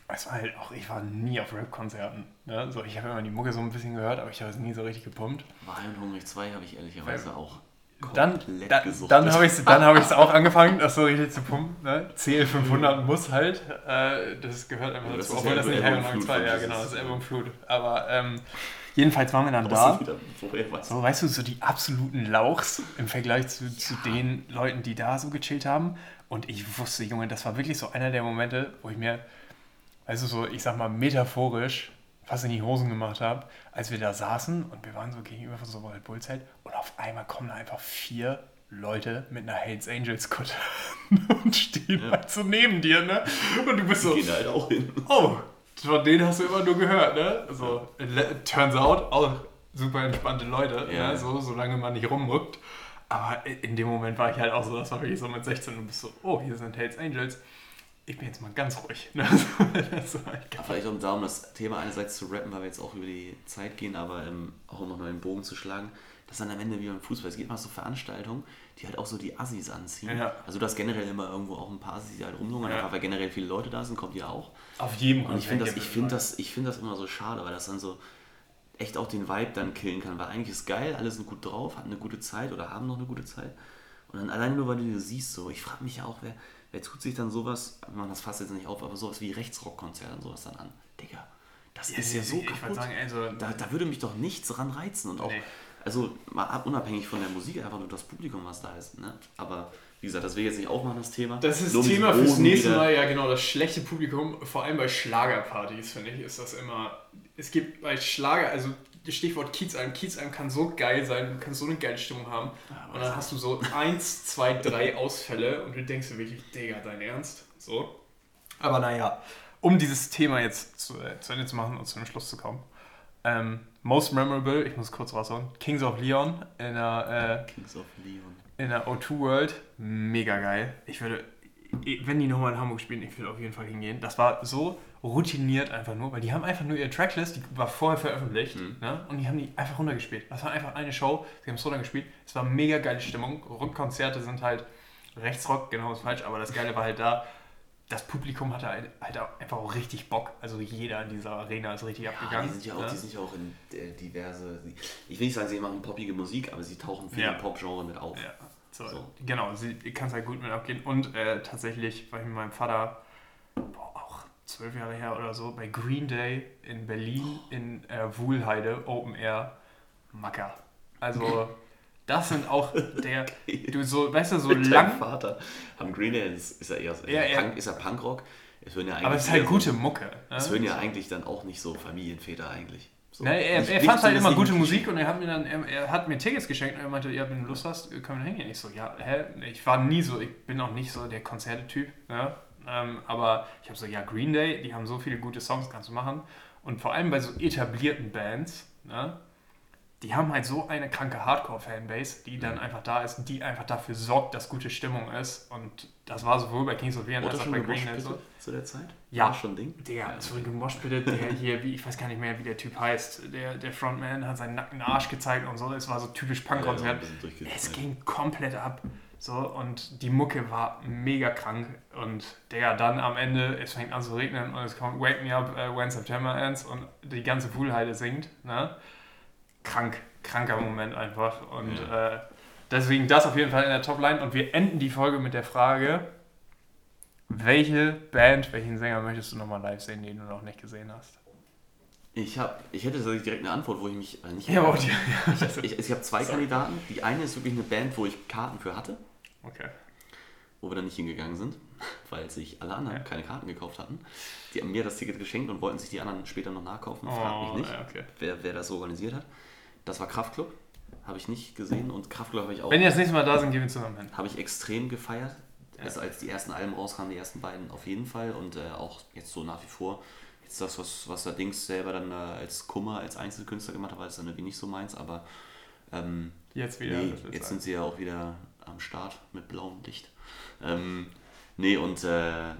Es war halt auch, ich war nie auf Rap-Konzerten. Ne? So, ich habe immer die Mucke so ein bisschen gehört, aber ich habe es nie so richtig gepumpt. War und Hungrig 2 habe ich ehrlicherweise auch dann, da, dann habe ich es hab ich's auch angefangen, das so richtig zu pumpen. Ne? CL500 muss halt, äh, das gehört einfach dazu, obwohl das nicht Hell 2, ja genau, das ist Ebbe und Flut. Aber ähm, jedenfalls waren wir dann da. So, weißt du, so die absoluten Lauchs im Vergleich zu, zu den Leuten, die da so gechillt haben. Und ich wusste, Junge, das war wirklich so einer der Momente, wo ich mir, also so, ich sag mal, metaphorisch fast in die Hosen gemacht habe, als wir da saßen und wir waren so gegenüber von so Red Bull Zelt und auf einmal kommen da einfach vier Leute mit einer Hells Angels Kutte und stehen ja. halt so neben dir, ne? Und du bist so. Die gehen halt auch hin. Oh, von denen hast du immer nur gehört, ne? So, turns out, auch super entspannte Leute, ne? ja. ne? so, solange man nicht rumrückt. Aber in dem Moment war ich halt auch so, das war wirklich so mit 16 und bist so, oh, hier sind Hells Angels ich bin jetzt mal ganz ruhig. das Vielleicht um da um das Thema einerseits zu rappen, weil wir jetzt auch über die Zeit gehen, aber ähm, auch um noch einen Bogen zu schlagen, dass dann am Ende wie beim Fußball, es geht mal so Veranstaltungen, die halt auch so die Assis anziehen. Ja. Also du hast generell immer irgendwo auch ein paar Assis, die halt rumlungern, ja. weil generell viele Leute da sind, kommt ihr auch. Auf jeden Fall. Und ich finde das, find das, find das immer so schade, weil das dann so echt auch den Vibe dann killen kann, weil eigentlich ist geil, alle sind gut drauf, hatten eine gute Zeit oder haben noch eine gute Zeit. Und dann alleine nur, weil du siehst, so, ich frage mich ja auch, wer, wer tut sich dann sowas, man das fasst jetzt nicht auf, aber sowas wie Rechtsrockkonzerte und sowas dann an? Digga, das ja, ist ja so kaputt. Sagen, also, da, da würde mich doch nichts ran reizen und auch, nee. also mal unabhängig von der Musik, einfach nur das Publikum, was da ist. Ne? Aber wie gesagt, das will ich jetzt nicht aufmachen, das Thema. Das ist das Thema fürs nächste Mal, ja genau, das schlechte Publikum, vor allem bei Schlagerpartys, finde ich, ist das immer, es gibt bei Schlager, also Stichwort Kiezalm. Kiezalm kann so geil sein, du kannst so eine geile Stimmung haben. Ja, und dann hast du so eins, zwei, drei Ausfälle und du denkst dir wirklich, Digga, dein Ernst? So. Aber naja, um dieses Thema jetzt zu, äh, zu Ende zu machen und zu einem Schluss zu kommen. Ähm, most memorable, ich muss kurz raushauen, Kings of Leon in der, äh, Kings of Leon. In der O2 World. Mega geil. Ich würde, wenn die nochmal in Hamburg spielen, ich würde auf jeden Fall hingehen. Das war so routiniert einfach nur, weil die haben einfach nur ihre Tracklist, die war vorher veröffentlicht, mhm. ne? und die haben die einfach runtergespielt. Das war einfach eine Show, sie haben es runtergespielt. Es war mega geile Stimmung. Rockkonzerte sind halt Rechtsrock, genau ist falsch, aber das Geile war halt da, das Publikum hatte halt, halt einfach auch richtig Bock. Also jeder in dieser Arena ist richtig ja, abgegangen. Die sind ja auch, ne? die sind ja auch in äh, diverse, ich will nicht sagen, sie machen poppige Musik, aber sie tauchen viel ja. Pop-Genre mit auf. Ja. So, so. Genau, sie kann es halt gut mit abgehen. Und äh, tatsächlich war ich mit meinem Vater boah, zwölf Jahre her oder so, bei Green Day in Berlin in äh, Wuhlheide, Open Air, Macker. Also, das sind auch der, du so, weißt du, so Mit lang. Vater. Am Green Day ist, ist er eher, ja, ja. Punk, ist er Punkrock. Es ja aber es ist halt gute Mucke. Ne? Es hören ja eigentlich dann auch nicht so Familienväter eigentlich. So. Na, er, er fand halt immer gute Musik und er hat mir dann, er, er, hat mir Tickets geschenkt und er meinte, ja, wenn du Lust hast, können wir hingehen. Ich so, ja, hä? Ich war nie so, ich bin auch nicht so der Konzerte-Typ, ja. Ähm, aber ich habe so, ja, Green Day, die haben so viele gute Songs, kannst du machen. Und vor allem bei so etablierten Bands, ne, die haben halt so eine kranke Hardcore-Fanbase, die dann mhm. einfach da ist die einfach dafür sorgt, dass gute Stimmung ist. Und das war sowohl bei Kings of Leon als auch bei Green Day so. Zu der Zeit? Ja. War schon ein Ding? Der, ja, zurück im Mosh bitte, der hier, wie, ich weiß gar nicht mehr, wie der Typ heißt, der, der Frontman hat seinen nackten Arsch gezeigt und so. Es war so typisch Punk-Konzert. Ja, es ging komplett ab. So, und die Mucke war mega krank. Und der dann am Ende, es fängt an zu regnen und es kommt Wake Me Up uh, When September Ends und die ganze Fuhlheide singt. Ne? Krank, kranker Moment einfach. Und ja. äh, deswegen das auf jeden Fall in der Topline. Und wir enden die Folge mit der Frage: welche Band, welchen Sänger möchtest du nochmal live sehen, den du noch nicht gesehen hast? Ich, hab, ich hätte direkt eine Antwort, wo ich mich äh, nicht. Ja, aber die, Ich, ich, ich habe zwei Sorry. Kandidaten. Die eine ist wirklich eine Band, wo ich Karten für hatte, Okay. wo wir dann nicht hingegangen sind, weil sich alle anderen Ja. keine Karten gekauft hatten. Die haben mir das Ticket geschenkt und wollten sich die anderen später noch nachkaufen. Frag mich Oh, nicht, ja, okay. wer, wer das so organisiert hat. Das war Kraftklub, habe ich nicht gesehen und Kraftklub habe ich auch Wenn die das nächste Mal da sind, gehen wir zusammen hin. habe ich extrem gefeiert. Ja. Also als die ersten Alben rauskamen, die ersten beiden auf jeden Fall und äh, auch jetzt so nach wie vor. Jetzt das, was, was der Dings selber dann äh, als Kummer, als Einzelkünstler gemacht hat, war das dann irgendwie nicht so meins, aber ähm, Jetzt wieder. nee, jetzt sein. sind sie ja auch wieder am Start mit blauem Licht. Ähm, nee, und äh,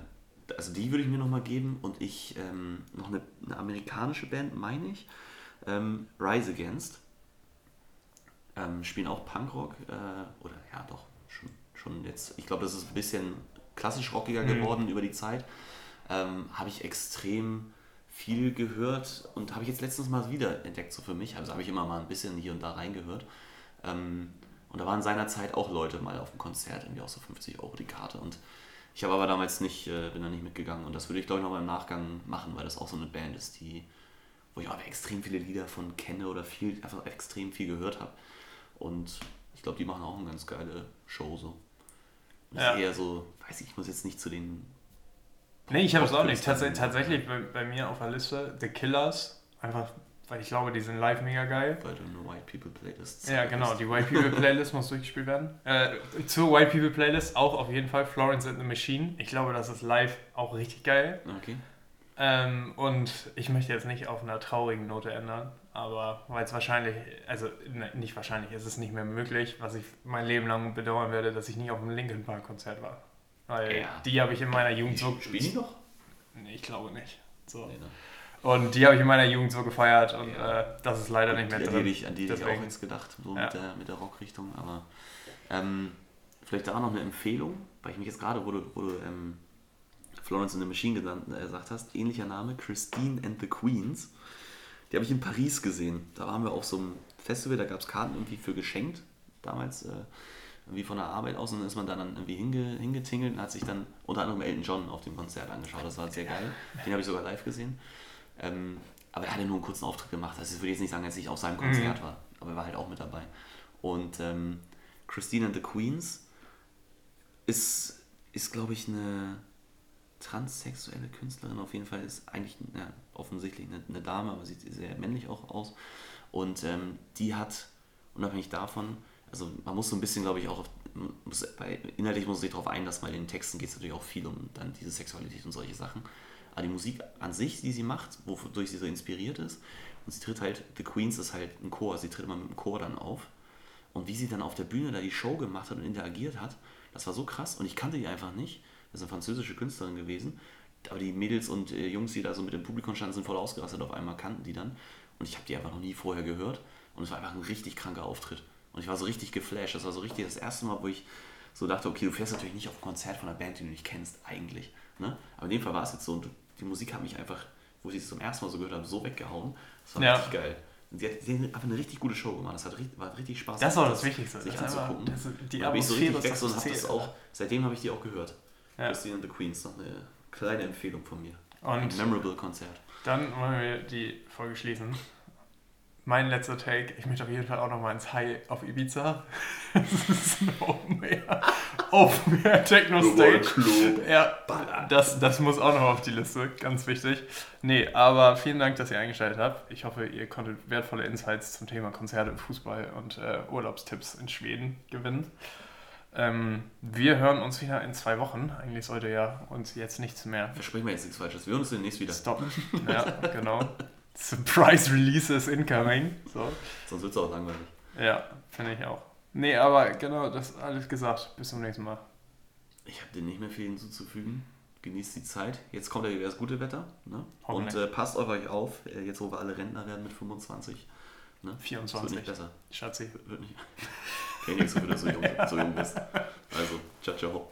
also die würde ich mir nochmal geben und ich, ähm, noch eine, eine amerikanische Band, meine ich, ähm, Rise Against. Ähm, spielen auch Punkrock, äh, oder ja doch, schon, schon jetzt, ich glaube, das ist ein bisschen klassisch rockiger Mhm. geworden über die Zeit. Ähm, habe ich extrem viel gehört und habe ich jetzt letztens mal wieder entdeckt, so für mich. Also habe ich immer mal ein bisschen hier und da reingehört. Ähm, und da waren seinerzeit auch Leute mal auf dem Konzert, irgendwie auch so 50 Euro die Karte. Und ich habe aber damals nicht, äh, bin da nicht mitgegangen. Und das würde ich, glaube ich, nochmal im Nachgang machen, weil das auch so eine Band ist, die, wo ich auch extrem viele Lieder von kenne oder viel, einfach extrem viel gehört habe. Und ich glaube, die machen auch eine ganz geile Show so. Und Ja. ist eher so, weiß ich, ich muss jetzt nicht zu den. Nee, ich habe es auch nicht. Tats tatsächlich bei, bei mir auf der Liste The Killers. Einfach, weil ich glaube, die sind live mega geil. Weil du eine White People Playlist Ja, genau. Die White People Playlist muss durchgespielt werden. Äh, zur White People Playlist auch auf jeden Fall Florence and the Machine. Ich glaube, das ist live auch richtig geil. Okay. Ähm, und ich möchte jetzt nicht auf einer traurigen Note ändern, aber weil es wahrscheinlich, also ne, nicht wahrscheinlich, es ist nicht mehr möglich, was ich mein Leben lang bedauern werde, dass ich nie auf einem Linkin Park Konzert war. Weil Ja. die habe ich in meiner Jugend so. Spielen die noch? Nee, ich glaube nicht. So. Nee, ne? Und die habe ich in meiner Jugend so gefeiert und Ja. äh, das ist leider nicht mehr an die drin. hätte ich, an die ich auch jetzt gedacht, so Ja. mit, der, mit der Rockrichtung. Aber ähm, vielleicht da noch eine Empfehlung, weil ich mich jetzt gerade, wo du, wo du ähm, Florence in the Machine genannt, äh, gesagt hast, ähnlicher Name, Christine and the Queens. Die habe ich in Paris gesehen. Da waren wir auf so einem Festival, da gab es Karten irgendwie für geschenkt, damals äh, irgendwie von der Arbeit aus. Und dann ist man da dann irgendwie hinge, hingetingelt und hat sich dann unter anderem Elton John auf dem Konzert angeschaut. Das war sehr geil. Den habe ich sogar live gesehen. Ähm, aber er hatte nur einen kurzen Auftritt gemacht. Also ich würde jetzt nicht sagen, dass ich auf seinem Konzert war, aber er war halt auch mit dabei. Und ähm, Christine and the Queens ist, ist glaube ich, eine transsexuelle Künstlerin auf jeden Fall. Ist eigentlich ja, offensichtlich eine, eine Dame, aber sieht sehr männlich auch aus. Und ähm, die hat, unabhängig davon, also man muss so ein bisschen, glaube ich, auch auf, muss, bei, inhaltlich muss man sich darauf einlassen, weil in den Texten geht es natürlich auch viel um dann diese Sexualität und solche Sachen. Aber die Musik an sich, die sie macht, wodurch sie so inspiriert ist, und sie tritt halt, The Queens ist halt ein Chor, sie tritt immer mit dem Chor dann auf. Und wie sie dann auf der Bühne da die Show gemacht hat und interagiert hat, das war so krass. Und ich kannte die einfach nicht. Das ist eine französische Künstlerin gewesen. Aber die Mädels und äh, Jungs, die da so mit dem Publikum standen, sind voll ausgerastet. Auf einmal kannten die dann. Und ich habe die einfach noch nie vorher gehört. Und es war einfach ein richtig kranker Auftritt. Und ich war so richtig geflasht. Das war so richtig das erste Mal, wo ich so dachte, okay, du fährst natürlich nicht auf ein Konzert von einer Band, die du nicht kennst, eigentlich. Ne? Aber in dem Fall war es jetzt so. Und die Musik hat mich einfach, wo ich es zum ersten Mal so gehört habe, so weggehauen. Das war Ja. richtig geil. Und sie hat, sie hat einfach eine richtig gute Show gemacht. Das hat, richtig- war richtig Spaß. Das auch das Wichtigste. Sich anzugucken. das die da bin ich so richtig weg und das auch. Seitdem habe ich die auch gehört. Ja. Christine and the Queens, noch eine kleine Empfehlung von mir. Und Ein memorable Konzert. Dann wollen wir die Folge schließen. Mein letzter Take, ich möchte auf jeden Fall auch noch mal ins High auf Ibiza. Das ist ein Open Air, Open Air Techno Stage. Ja, das, das muss auch noch auf die Liste, ganz wichtig. Nee, aber vielen Dank, dass ihr eingeschaltet habt. Ich hoffe, ihr konntet wertvolle Insights zum Thema Konzerte Fußball und äh, Urlaubstipps in Schweden gewinnen. Ähm, wir hören uns wieder in zwei Wochen. Eigentlich sollte ja uns jetzt nichts mehr Versprechen wir jetzt nichts Falsches. Wir hören uns demnächst wieder. stoppen. Ja, genau. Surprise Releases incoming. So. Sonst wird es auch langweilig. Ja, finde ich auch. Nee, aber genau, das alles gesagt. Bis zum nächsten Mal. Ich habe dir nicht mehr viel hinzuzufügen. Genießt die Zeit. Jetzt kommt ja wieder das gute Wetter. Ne? Und äh, passt auf euch auf, äh, jetzt wo wir alle Rentner werden mit 25. Ne? Es wird 24. nicht besser. Schatzi. Wird nicht. Kenn nichts, so, dass du jung, so jung bist. Also, ciao, ciao.